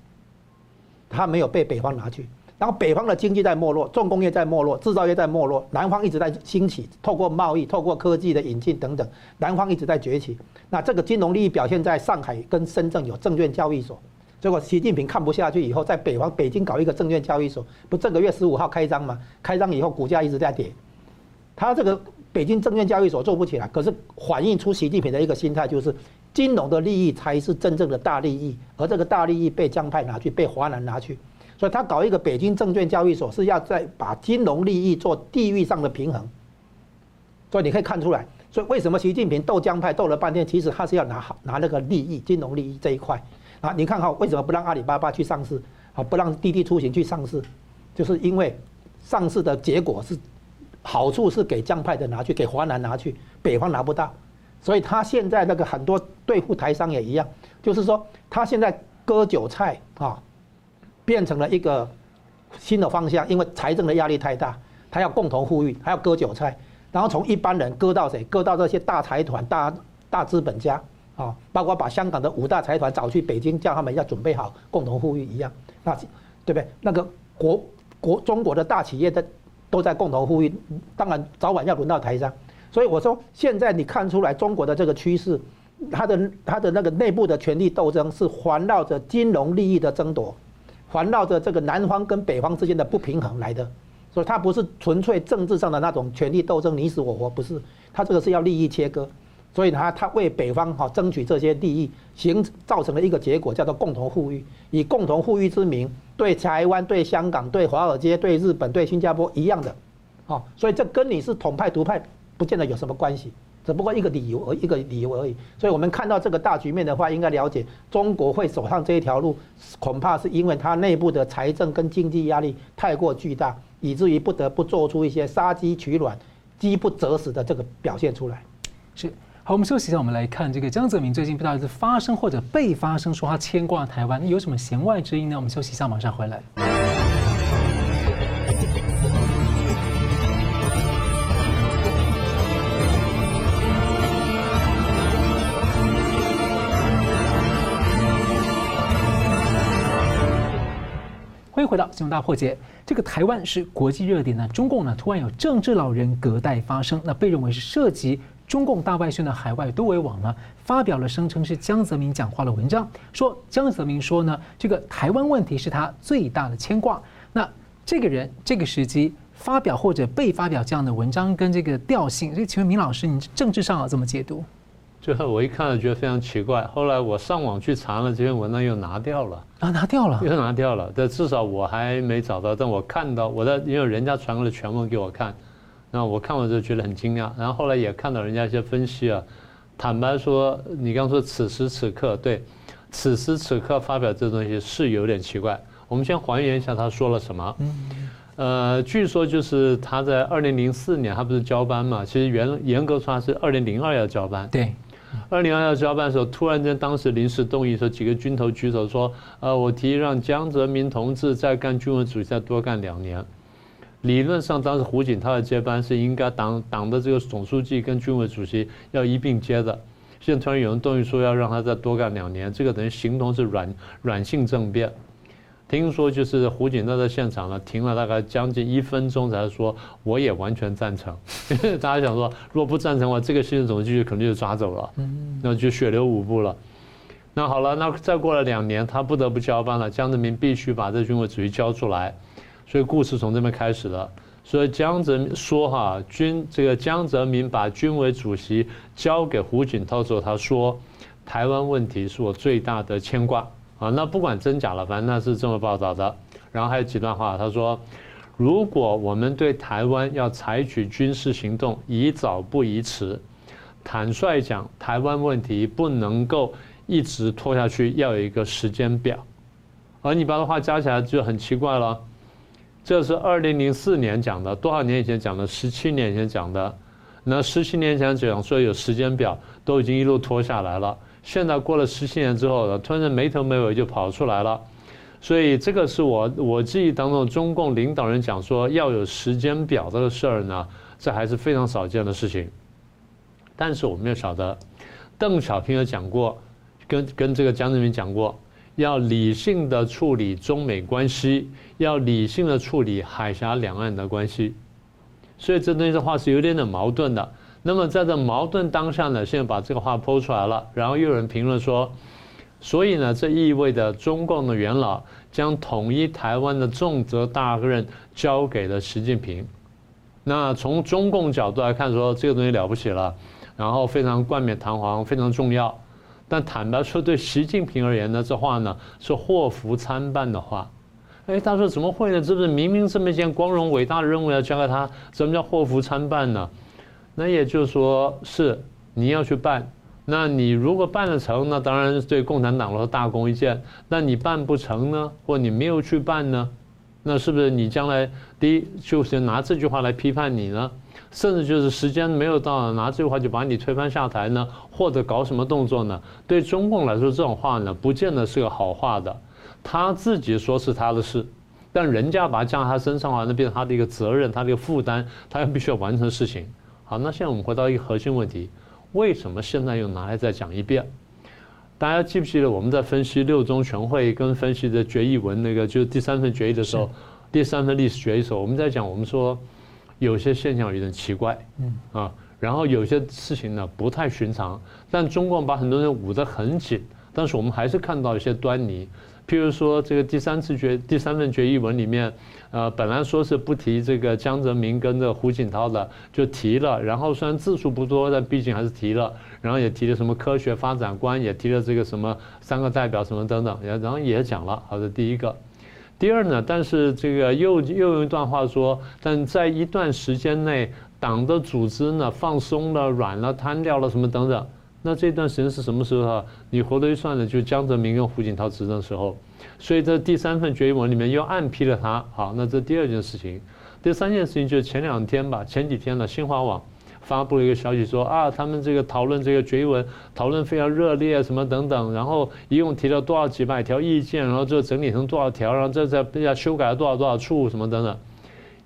他没有被北方拿去。然后北方的经济在没落，重工业在没落，制造业在没落，南方一直在兴起，透过贸易、透过科技的引进等等，南方一直在崛起。那这个金融利益表现在上海跟深圳有证券交易所，结果习近平看不下去以后，在北方北京搞一个证券交易所，不这个月十五号开张吗？开张以后股价一直在跌，他这个北京证券交易所做不起来，可是反映出习近平的一个心态就是，金融的利益才是真正的大利益，而这个大利益被江派拿去，被华南拿去。所以他搞一个北京证券交易所，是要在把金融利益做地域上的平衡。所以你可以看出来，所以为什么习近平斗江派斗了半天，其实他是要拿好拿那个利益，金融利益这一块啊。你看哈，为什么不让阿里巴巴去上市？啊，不让滴滴出行去上市，就是因为上市的结果是好处是给江派的拿去，给华南拿去，北方拿不到。所以他现在那个很多对付台商也一样，就是说他现在割韭菜啊。变成了一个新的方向，因为财政的压力太大，他要共同富裕，还要割韭菜，然后从一般人割到谁？割到这些大财团、大大资本家啊，包括把香港的五大财团找去北京，叫他们要准备好共同富裕一样，那对不对？那个国国中国的大企业的都在共同富裕，当然早晚要轮到台商。所以我说，现在你看出来中国的这个趋势，它的它的那个内部的权力斗争是环绕着金融利益的争夺。环绕着这个南方跟北方之间的不平衡来的，所以它不是纯粹政治上的那种权力斗争，你死我活，不是，它这个是要利益切割，所以它它为北方哈争取这些利益，形造成了一个结果，叫做共同富裕，以共同富裕之名，对台湾、对香港、对华尔街、对日本、对新加坡一样的，啊，所以这跟你是统派独派不见得有什么关系。只不过一个理由而一个理由而已，所以我们看到这个大局面的话，应该了解中国会走上这一条路，恐怕是因为它内部的财政跟经济压力太过巨大，以至于不得不做出一些杀鸡取卵、饥不择食的这个表现出来。是，好，我们休息一下，我们来看这个江泽民最近不知道是发声或者被发声，说他牵挂台湾，有什么弦外之音呢？我们休息一下，马上回来。欢迎回到新闻大破解。这个台湾是国际热点呢，中共呢突然有政治老人隔代发声，那被认为是涉及中共大外宣的海外多维网呢发表了声称是江泽民讲话的文章，说江泽民说呢，这个台湾问题是他最大的牵挂。那这个人这个时机发表或者被发表这样的文章跟这个调性，所以请问明老师，你政治上要怎么解读？最后我一看了觉得非常奇怪，后来我上网去查了这篇文章又拿掉了啊，拿掉了，又拿掉了。但至少我还没找到，但我看到我的因为人家传了全文给我看，那我看完之后觉得很惊讶。然后后来也看到人家一些分析啊，坦白说，你刚说此时此刻，对，此时此刻发表这东西是有点奇怪。我们先还原一下他说了什么。嗯。呃，据说就是他在二零零四年他不是交班嘛？其实原严格说他是二零零二要交班。对。二零二要交班的时候，突然间当时临时动议说，几个军头举手说，呃，我提议让江泽民同志再干军委主席再多干两年。理论上，当时胡锦涛的接班是应该党党的这个总书记跟军委主席要一并接的。现在突然有人动议说要让他再多干两年，这个等于形同是软软性政变。听说就是胡锦涛在现场呢，停了大概将近一分钟才说，我也完全赞成。因 为大家想说，如果不赞成的话，这个新任总书记肯定就抓走了，那就血流五步了。那好了，那再过了两年，他不得不交班了，江泽民必须把这军委主席交出来。所以故事从这边开始了。所以江泽民说哈，军这个江泽民把军委主席交给胡锦涛之后，他说，台湾问题是我最大的牵挂。啊，那不管真假了，反正那是这么报道的。然后还有几段话，他说：“如果我们对台湾要采取军事行动，宜早不宜迟。坦率讲，台湾问题不能够一直拖下去，要有一个时间表。”而你把这话加起来就很奇怪了。这是二零零四年讲的，多少年以前讲的？十七年前讲的。那十七年前讲说有时间表，都已经一路拖下来了。现在过了十七年之后呢，突然没头没尾就跑出来了，所以这个是我我记忆当中中共领导人讲说要有时间表这个事儿呢，这还是非常少见的事情。但是我们要晓得，邓小平有讲过，跟跟这个江泽民讲过，要理性的处理中美关系，要理性的处理海峡两岸的关系，所以这东西的话是有点点矛盾的。那么在这矛盾当下呢，现在把这个话抛出来了，然后又有人评论说，所以呢，这意味着中共的元老将统一台湾的重责大任交给了习近平。那从中共角度来看，说这个东西了不起了，然后非常冠冕堂皇，非常重要。但坦白说，对习近平而言呢，这话呢是祸福参半的话。哎，他说怎么会呢？这不是明明这么一件光荣伟大的任务要交给他，什么叫祸福参半呢？那也就是说，是你要去办，那你如果办得成，那当然是对共产党来说大功一件。那你办不成呢，或你没有去办呢，那是不是你将来第一就是拿这句话来批判你呢？甚至就是时间没有到，拿这句话就把你推翻下台呢，或者搞什么动作呢？对中共来说，这种话呢，不见得是个好话的。他自己说是他的事，但人家把它降在他身上的话，那变成他的一个责任，他的一个负担，他要必须要完成事情。好，那现在我们回到一个核心问题：为什么现在又拿来再讲一遍？大家记不记得我们在分析六中全会跟分析的决议文那个，就是第三份决议的时候，第三份历史决议的时候，我们在讲，我们说有些现象有点奇怪，嗯啊，然后有些事情呢不太寻常，但中共把很多人捂得很紧，但是我们还是看到一些端倪。譬如说，这个第三次决第三份决议文里面，呃，本来说是不提这个江泽民跟这胡锦涛的，就提了。然后虽然字数不多，但毕竟还是提了。然后也提了什么科学发展观，也提了这个什么三个代表什么等等，也然后也讲了。好的，第一个。第二呢，但是这个又又用一段话说，但在一段时间内，党的组织呢放松了、软了、瘫掉了什么等等。那这段时间是什么时候啊？你活得一算呢，就江泽民跟胡锦涛执政的时候，所以这第三份决议文里面又暗批了他。好，那这第二件事情，第三件事情就是前两天吧，前几天呢，新华网发布了一个消息说啊，他们这个讨论这个决议文讨论非常热烈，什么等等，然后一共提了多少几百条意见，然后就整理成多少条，然后这再要修改了多少多少处，什么等等。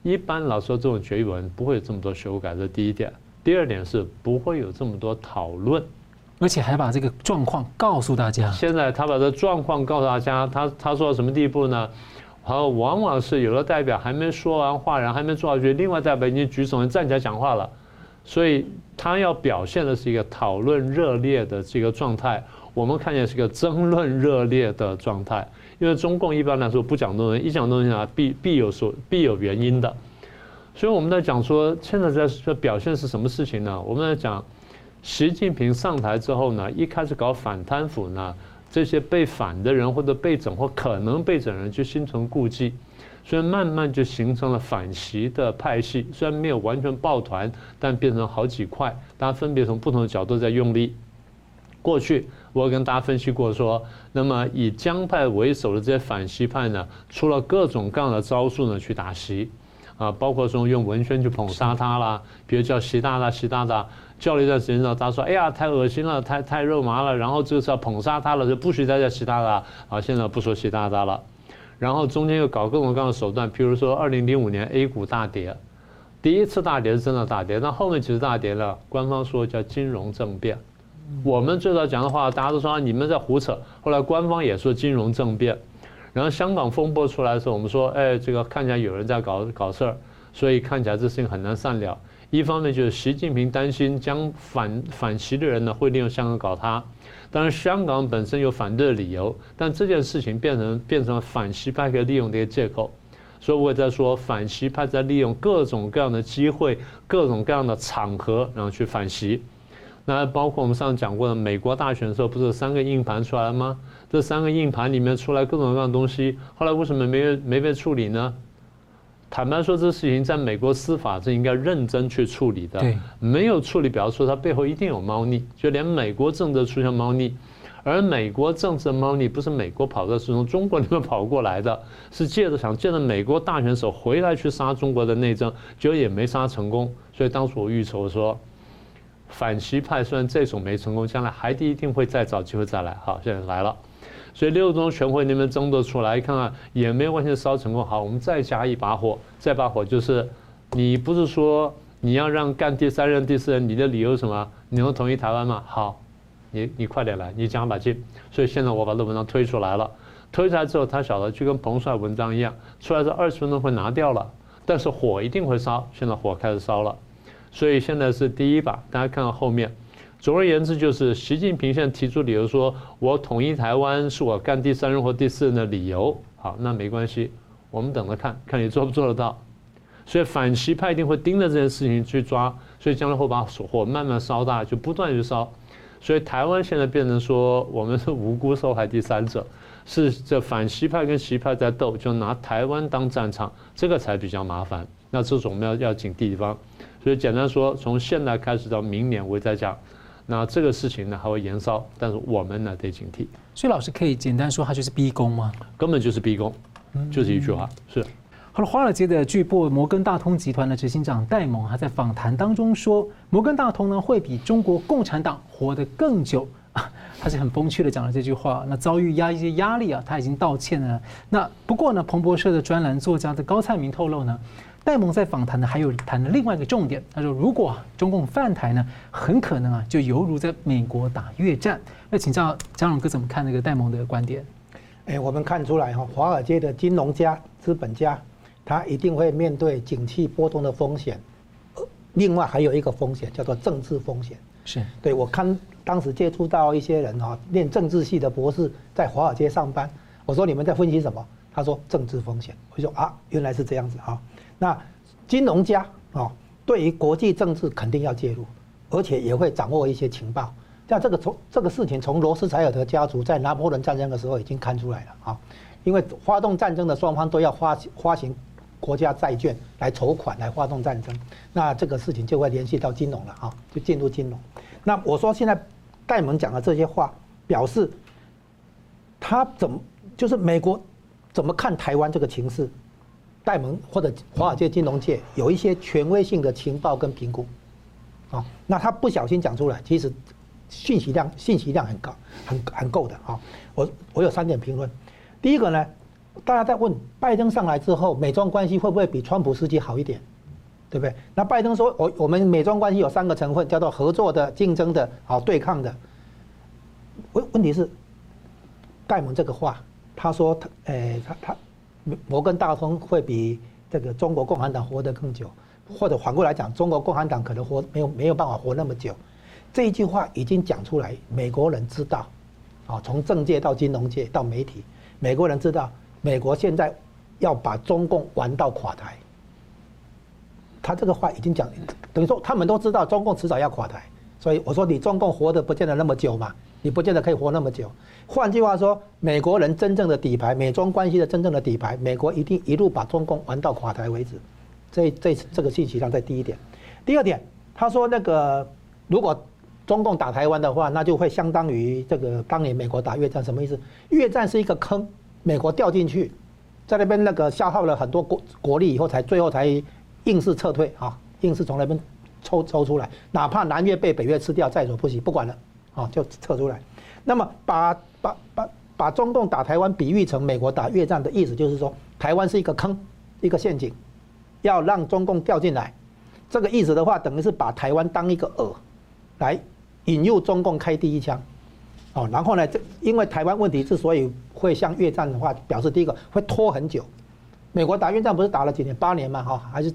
一般来说这种决议文不会有这么多修改，这是第一点。第二点是不会有这么多讨论。而且还把这个状况告诉大家。现在他把这状况告诉大家，他他说到什么地步呢？然后，往往是有的代表还没说完话，然后还没做下去，另外代表已经举手站起来讲话了。所以他要表现的是一个讨论热烈的这个状态。我们看见是一个争论热烈的状态，因为中共一般来说不讲东西，一讲东西啊必必有所必有原因的。所以我们在讲说，现在在这表现是什么事情呢？我们在讲，习近平上台之后呢，一开始搞反贪腐呢，这些被反的人或者被整或可能被整人就心存顾忌，所以慢慢就形成了反习的派系。虽然没有完全抱团，但变成好几块，大家分别从不同的角度在用力。过去我跟大家分析过说，那么以江派为首的这些反习派呢，出了各种各样的招数呢去打习。啊，包括说用文宣去捧杀他啦，比如叫习大大、习大大，叫了一段时间之后，他说：“哎呀，太恶心了，太太肉麻了。”然后这个时候捧杀他了，就不许再叫习大大。啊，现在不说习大大了。然后中间又搞各种各样的手段，比如说二零零五年 A 股大跌，第一次大跌是真的大跌，但后面其实大跌了，官方说叫金融政变。我们最早讲的话，大家都说你们在胡扯，后来官方也说金融政变。然后香港风波出来的时候，我们说，哎，这个看起来有人在搞搞事儿，所以看起来这事情很难善了。一方面就是习近平担心将反反习的人呢会利用香港搞他，当然香港本身有反对的理由，但这件事情变成变成了反习派可以利用的一个借口，所以我也在说反习派在利用各种各样的机会、各种各样的场合，然后去反习。那包括我们上次讲过的美国大选的时候，不是有三个硬盘出来了吗？这三个硬盘里面出来各种各样的东西，后来为什么没没被处理呢？坦白说，这事情在美国司法是应该认真去处理的。没有处理，表示说它背后一定有猫腻，就连美国政治出现猫腻，而美国政治猫腻不是美国跑的，是从中国那边跑过来的，是借着想借着美国大选手回来去杀中国的内政，结果也没杀成功。所以当时我预筹说。反习派虽然这种没成功，将来还一定会再找机会再来。好，现在来了，所以六中全会那边争夺出来，看看也没有完全烧成功。好，我们再加一把火，这把火就是，你不是说你要让干第三任、第四任，你的理由什么？你能统一台湾吗？好，你你快点来，你加把劲。所以现在我把这文章推出来了，推出来之后，他晓得就跟彭帅文章一样，出来这二十分钟会拿掉了，但是火一定会烧。现在火开始烧了。所以现在是第一把，大家看到后面。总而言之，就是习近平现在提出理由说，我统一台湾是我干第三任或第四任的理由。好，那没关系，我们等着看看你做不做得到。所以反习派一定会盯着这件事情去抓，所以将来会把火慢慢烧大，就不断去烧。所以台湾现在变成说，我们是无辜受害第三者，是这反习派跟习派在斗，就拿台湾当战场，这个才比较麻烦。那这种我们要要警惕地方。所以简单说，从现在开始到明年，我再讲，那这个事情呢还会延烧，但是我们呢得警惕。所以老师可以简单说，他就是逼宫吗？根本就是逼宫，就是一句话。是。好了，华尔街的巨擘摩根大通集团的执行长戴蒙还在访谈当中说，摩根大通呢会比中国共产党活得更久啊，他是很风趣的讲了这句话。那遭遇压一些压力啊，他已经道歉了。那不过呢，彭博社的专栏作家的高灿明透露呢。戴蒙在访谈呢，还有谈了另外一个重点。他说，如果中共犯台呢，很可能啊，就犹如在美国打越战。那请教张荣哥怎么看那个戴蒙的观点？哎，我们看出来哈，华尔街的金融家、资本家，他一定会面对景气波动的风险。另外还有一个风险叫做政治风险。是对，我看当时接触到一些人哈，念政治系的博士在华尔街上班。我说你们在分析什么？他说政治风险。我说啊，原来是这样子哈。那金融家啊，对于国际政治肯定要介入，而且也会掌握一些情报。像这个从这个事情，从罗斯柴尔德家族在拿破仑战争的时候已经看出来了啊。因为发动战争的双方都要发发行国家债券来筹款来发动战争，那这个事情就会联系到金融了啊，就进入金融。那我说现在戴蒙讲的这些话，表示他怎么就是美国怎么看台湾这个情势？戴蒙或者华尔街金融界有一些权威性的情报跟评估，啊，那他不小心讲出来，其实信息量信息量很高，很很够的啊。我我有三点评论，第一个呢，大家在问拜登上来之后，美中关系会不会比川普时期好一点，对不对？那拜登说，我我们美中关系有三个成分，叫做合作的、竞争的、好对抗的。问问题是，戴蒙这个话，他说他，诶，他他。摩根大通会比这个中国共产党活得更久，或者反过来讲，中国共产党可能活没有没有办法活那么久。这一句话已经讲出来，美国人知道，啊，从政界到金融界到媒体，美国人知道，美国现在要把中共玩到垮台。他这个话已经讲，等于说他们都知道中共迟早要垮台，所以我说你中共活得不见得那么久嘛，你不见得可以活那么久。换句话说，美国人真正的底牌，美中关系的真正的底牌，美国一定一路把中共玩到垮台为止。这这这个信息上在第一点，第二点，他说那个如果中共打台湾的话，那就会相当于这个当年美国打越战，什么意思？越战是一个坑，美国掉进去，在那边那个消耗了很多国国力以后，才最后才硬是撤退啊，硬是从那边抽抽出来，哪怕南越被北越吃掉，在所不惜，不管了啊，就撤出来。那么把把把把中共打台湾比喻成美国打越战的意思，就是说台湾是一个坑，一个陷阱。要让中共掉进来，这个意思的话，等于是把台湾当一个饵，来引诱中共开第一枪，哦，然后呢，这因为台湾问题之所以会像越战的话，表示第一个会拖很久。美国打越战不是打了几年，八年嘛，哈，还是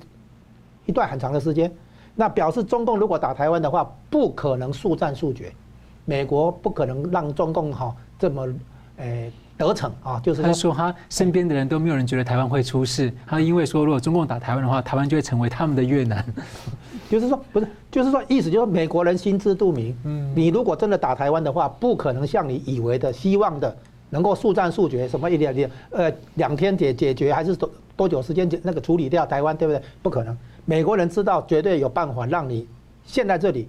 一段很长的时间。那表示中共如果打台湾的话，不可能速战速决，美国不可能让中共哈这么，诶。得逞啊，就是他说他身边的人都没有人觉得台湾会出事。他因为说如果中共打台湾的话，台湾就会成为他们的越南。就是说不是，就是说意思就是美国人心知肚明。嗯，你如果真的打台湾的话，不可能像你以为的、希望的能够速战速决，什么一两天呃两天解解决，还是多多久时间解那个处理掉台湾，对不对？不可能。美国人知道绝对有办法让你陷在这里，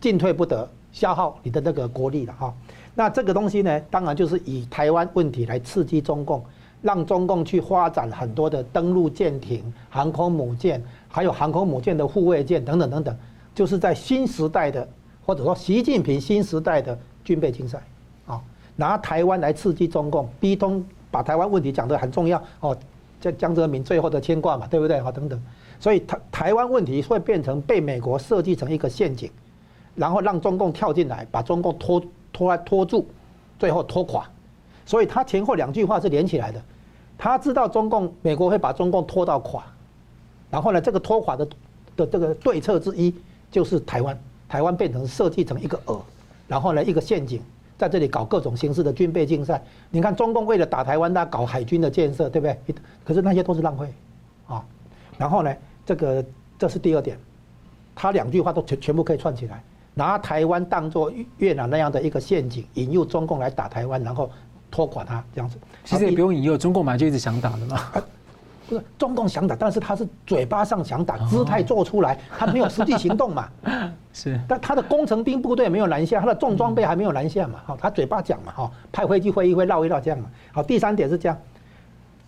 进退不得，消耗你的那个国力了哈。那这个东西呢，当然就是以台湾问题来刺激中共，让中共去发展很多的登陆舰艇、航空母舰，还有航空母舰的护卫舰等等等等，就是在新时代的或者说习近平新时代的军备竞赛，啊，拿台湾来刺激中共，逼通把台湾问题讲得很重要哦，江江泽民最后的牵挂嘛，对不对？好，等等，所以台台湾问题会变成被美国设计成一个陷阱，然后让中共跳进来，把中共拖。拖拖住，最后拖垮，所以他前后两句话是连起来的。他知道中共美国会把中共拖到垮，然后呢，这个拖垮的的这个对策之一就是台湾，台湾变成设计成一个饵，然后呢一个陷阱，在这里搞各种形式的军备竞赛。你看中共为了打台湾，他搞海军的建设，对不对？可是那些都是浪费啊。然后呢，这个这是第二点，他两句话都全全部可以串起来。拿台湾当做越南那样的一个陷阱，引诱中共来打台湾，然后拖垮他这样子。其实也不用引诱，中共嘛就一直想打的嘛。不是中共想打，但是他是嘴巴上想打，姿态做出来，他没有实际行动嘛。是。但他的工程兵部队没有南下，他的重装备还没有南下嘛。好，他嘴巴讲嘛，哈，派飞机会一会绕一绕这样嘛。好，第三点是这样。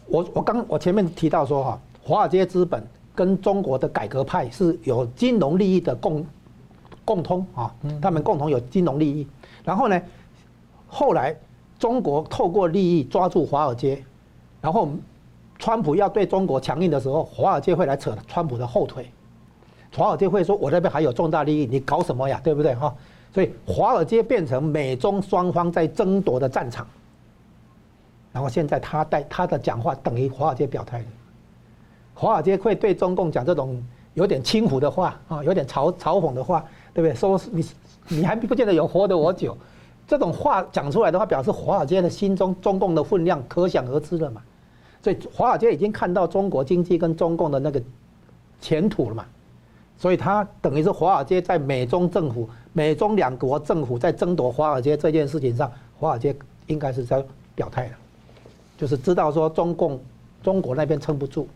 我我刚我前面提到说哈，华尔街资本跟中国的改革派是有金融利益的共。共通啊，他们共同有金融利益。然后呢，后来中国透过利益抓住华尔街，然后川普要对中国强硬的时候，华尔街会来扯川普的后腿。华尔街会说：“我这边还有重大利益，你搞什么呀？对不对？”哈，所以华尔街变成美中双方在争夺的战场。然后现在他带他的讲话等于华尔街表态了。华尔街会对中共讲这种有点轻浮的话啊，有点嘲嘲讽的话。对不对？说你你还不见得有活得我久，这种话讲出来的话，表示华尔街的心中中共的分量可想而知了嘛。所以华尔街已经看到中国经济跟中共的那个前途了嘛。所以他等于是华尔街在美中政府、美中两国政府在争夺华尔街这件事情上，华尔街应该是在表态了，就是知道说中共中国那边撑不住，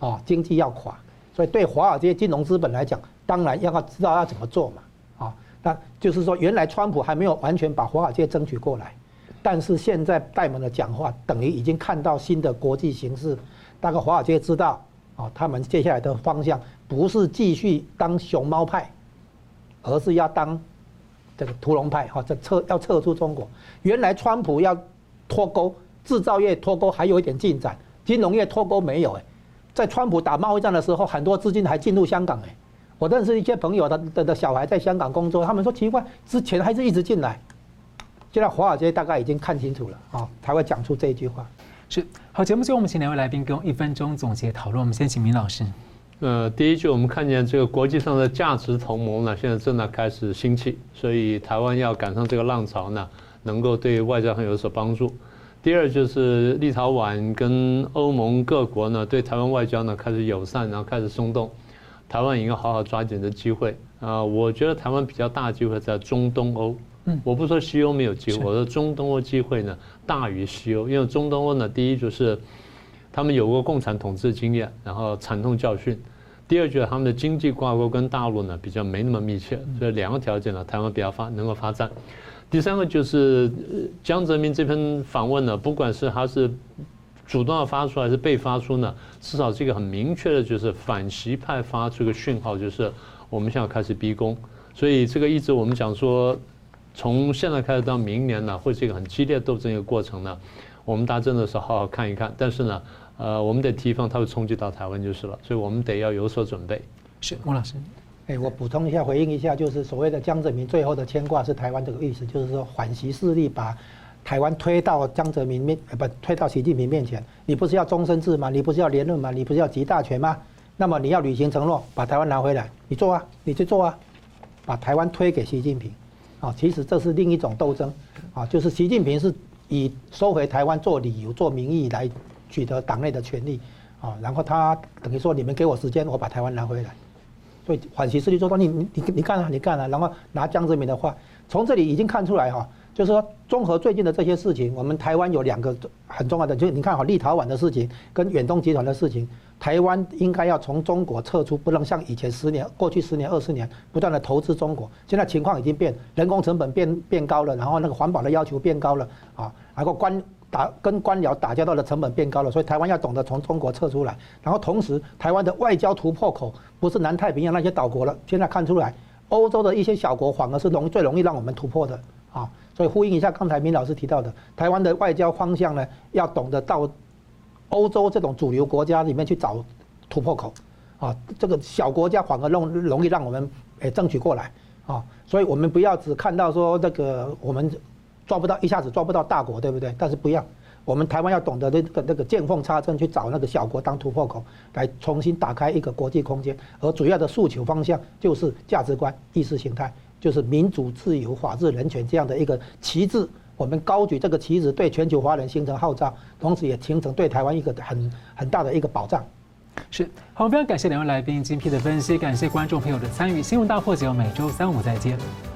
啊，经济要垮，所以对华尔街金融资本来讲。当然要知道要怎么做嘛，啊，那就是说，原来川普还没有完全把华尔街争取过来，但是现在戴蒙的讲话等于已经看到新的国际形势，大概华尔街知道，啊，他们接下来的方向不是继续当熊猫派，而是要当这个屠龙派，哈，这撤要撤出中国。原来川普要脱钩，制造业脱钩还有一点进展，金融业脱钩没有，哎，在川普打贸易战的时候，很多资金还进入香港，哎。我认识一些朋友的的的小孩在香港工作，他们说奇怪，之前还是一直进来，现在华尔街大概已经看清楚了啊，才会讲出这一句话。是好，节目最后我们请两位来宾给我们一分钟总结讨论。我们先请明老师。呃，第一句我们看见这个国际上的价值同盟呢，现在正在开始兴起，所以台湾要赶上这个浪潮呢，能够对外交上有所帮助。第二就是立陶宛跟欧盟各国呢，对台湾外交呢开始友善，然后开始松动。台湾应该好好抓紧这机会啊！我觉得台湾比较大的机会在中东欧。嗯，我不说西欧没有机会，我说中东欧机会呢大于西欧，因为中东欧呢，第一就是他们有过共产统治经验，然后惨痛教训；第二就是他们的经济挂钩跟大陆呢比较没那么密切，所以两个条件呢，台湾比较发能够发展。第三个就是江泽民这篇访问呢，不管是他是主动要发出还是被发出呢，至少是一个很明确的就是反习派发出个讯号，就是我们现在开始逼宫。所以这个一直我们讲说，从现在开始到明年呢，会是一个很激烈斗争一个过程呢。我们大家真的是好好看一看。但是呢，呃，我们得提防它会冲击到台湾就是了，所以我们得要有所准备。是，翁老师。哎，我补充一下，回应一下，就是所谓的江泽民最后的牵挂是台湾这个意思，就是说反习势力把台湾推到江泽民面，呃不推到习近平面前。你不是要终身制吗？你不是要连任吗？你不是要集大权吗？那么你要履行承诺，把台湾拿回来，你做啊，你去做啊，把台湾推给习近平。啊，其实这是另一种斗争，啊，就是习近平是以收回台湾做理由、做名义来取得党内的权力，啊，然后他等于说你们给我时间，我把台湾拿回来。所以反习势力做到你你你你干啊你干啊，然后拿江泽民的话，从这里已经看出来哈，就是说综合最近的这些事情，我们台湾有两个很重要的，就是你看哈立陶宛的事情跟远东集团的事情，台湾应该要从中国撤出，不能像以前十年过去十年二十年不断的投资中国，现在情况已经变，人工成本变变高了，然后那个环保的要求变高了啊，然后关。打跟官僚打交道的成本变高了，所以台湾要懂得从中国撤出来。然后同时，台湾的外交突破口不是南太平洋那些岛国了，现在看出来，欧洲的一些小国反而是容最容易让我们突破的啊。所以呼应一下刚才明老师提到的，台湾的外交方向呢，要懂得到欧洲这种主流国家里面去找突破口啊。这个小国家反而容容易让我们诶争取过来啊。所以我们不要只看到说这个我们。抓不到，一下子抓不到大国，对不对？但是不一样，我们台湾要懂得那个那个见缝插针去找那个小国当突破口，来重新打开一个国际空间。而主要的诉求方向就是价值观、意识形态，就是民主、自由、法治、人权这样的一个旗帜。我们高举这个旗帜，对全球华人形成号召，同时也形成对台湾一个很很大的一个保障。是，好，非常感谢两位来宾精辟的分析，感谢观众朋友的参与。新闻大破解，每周三五再见。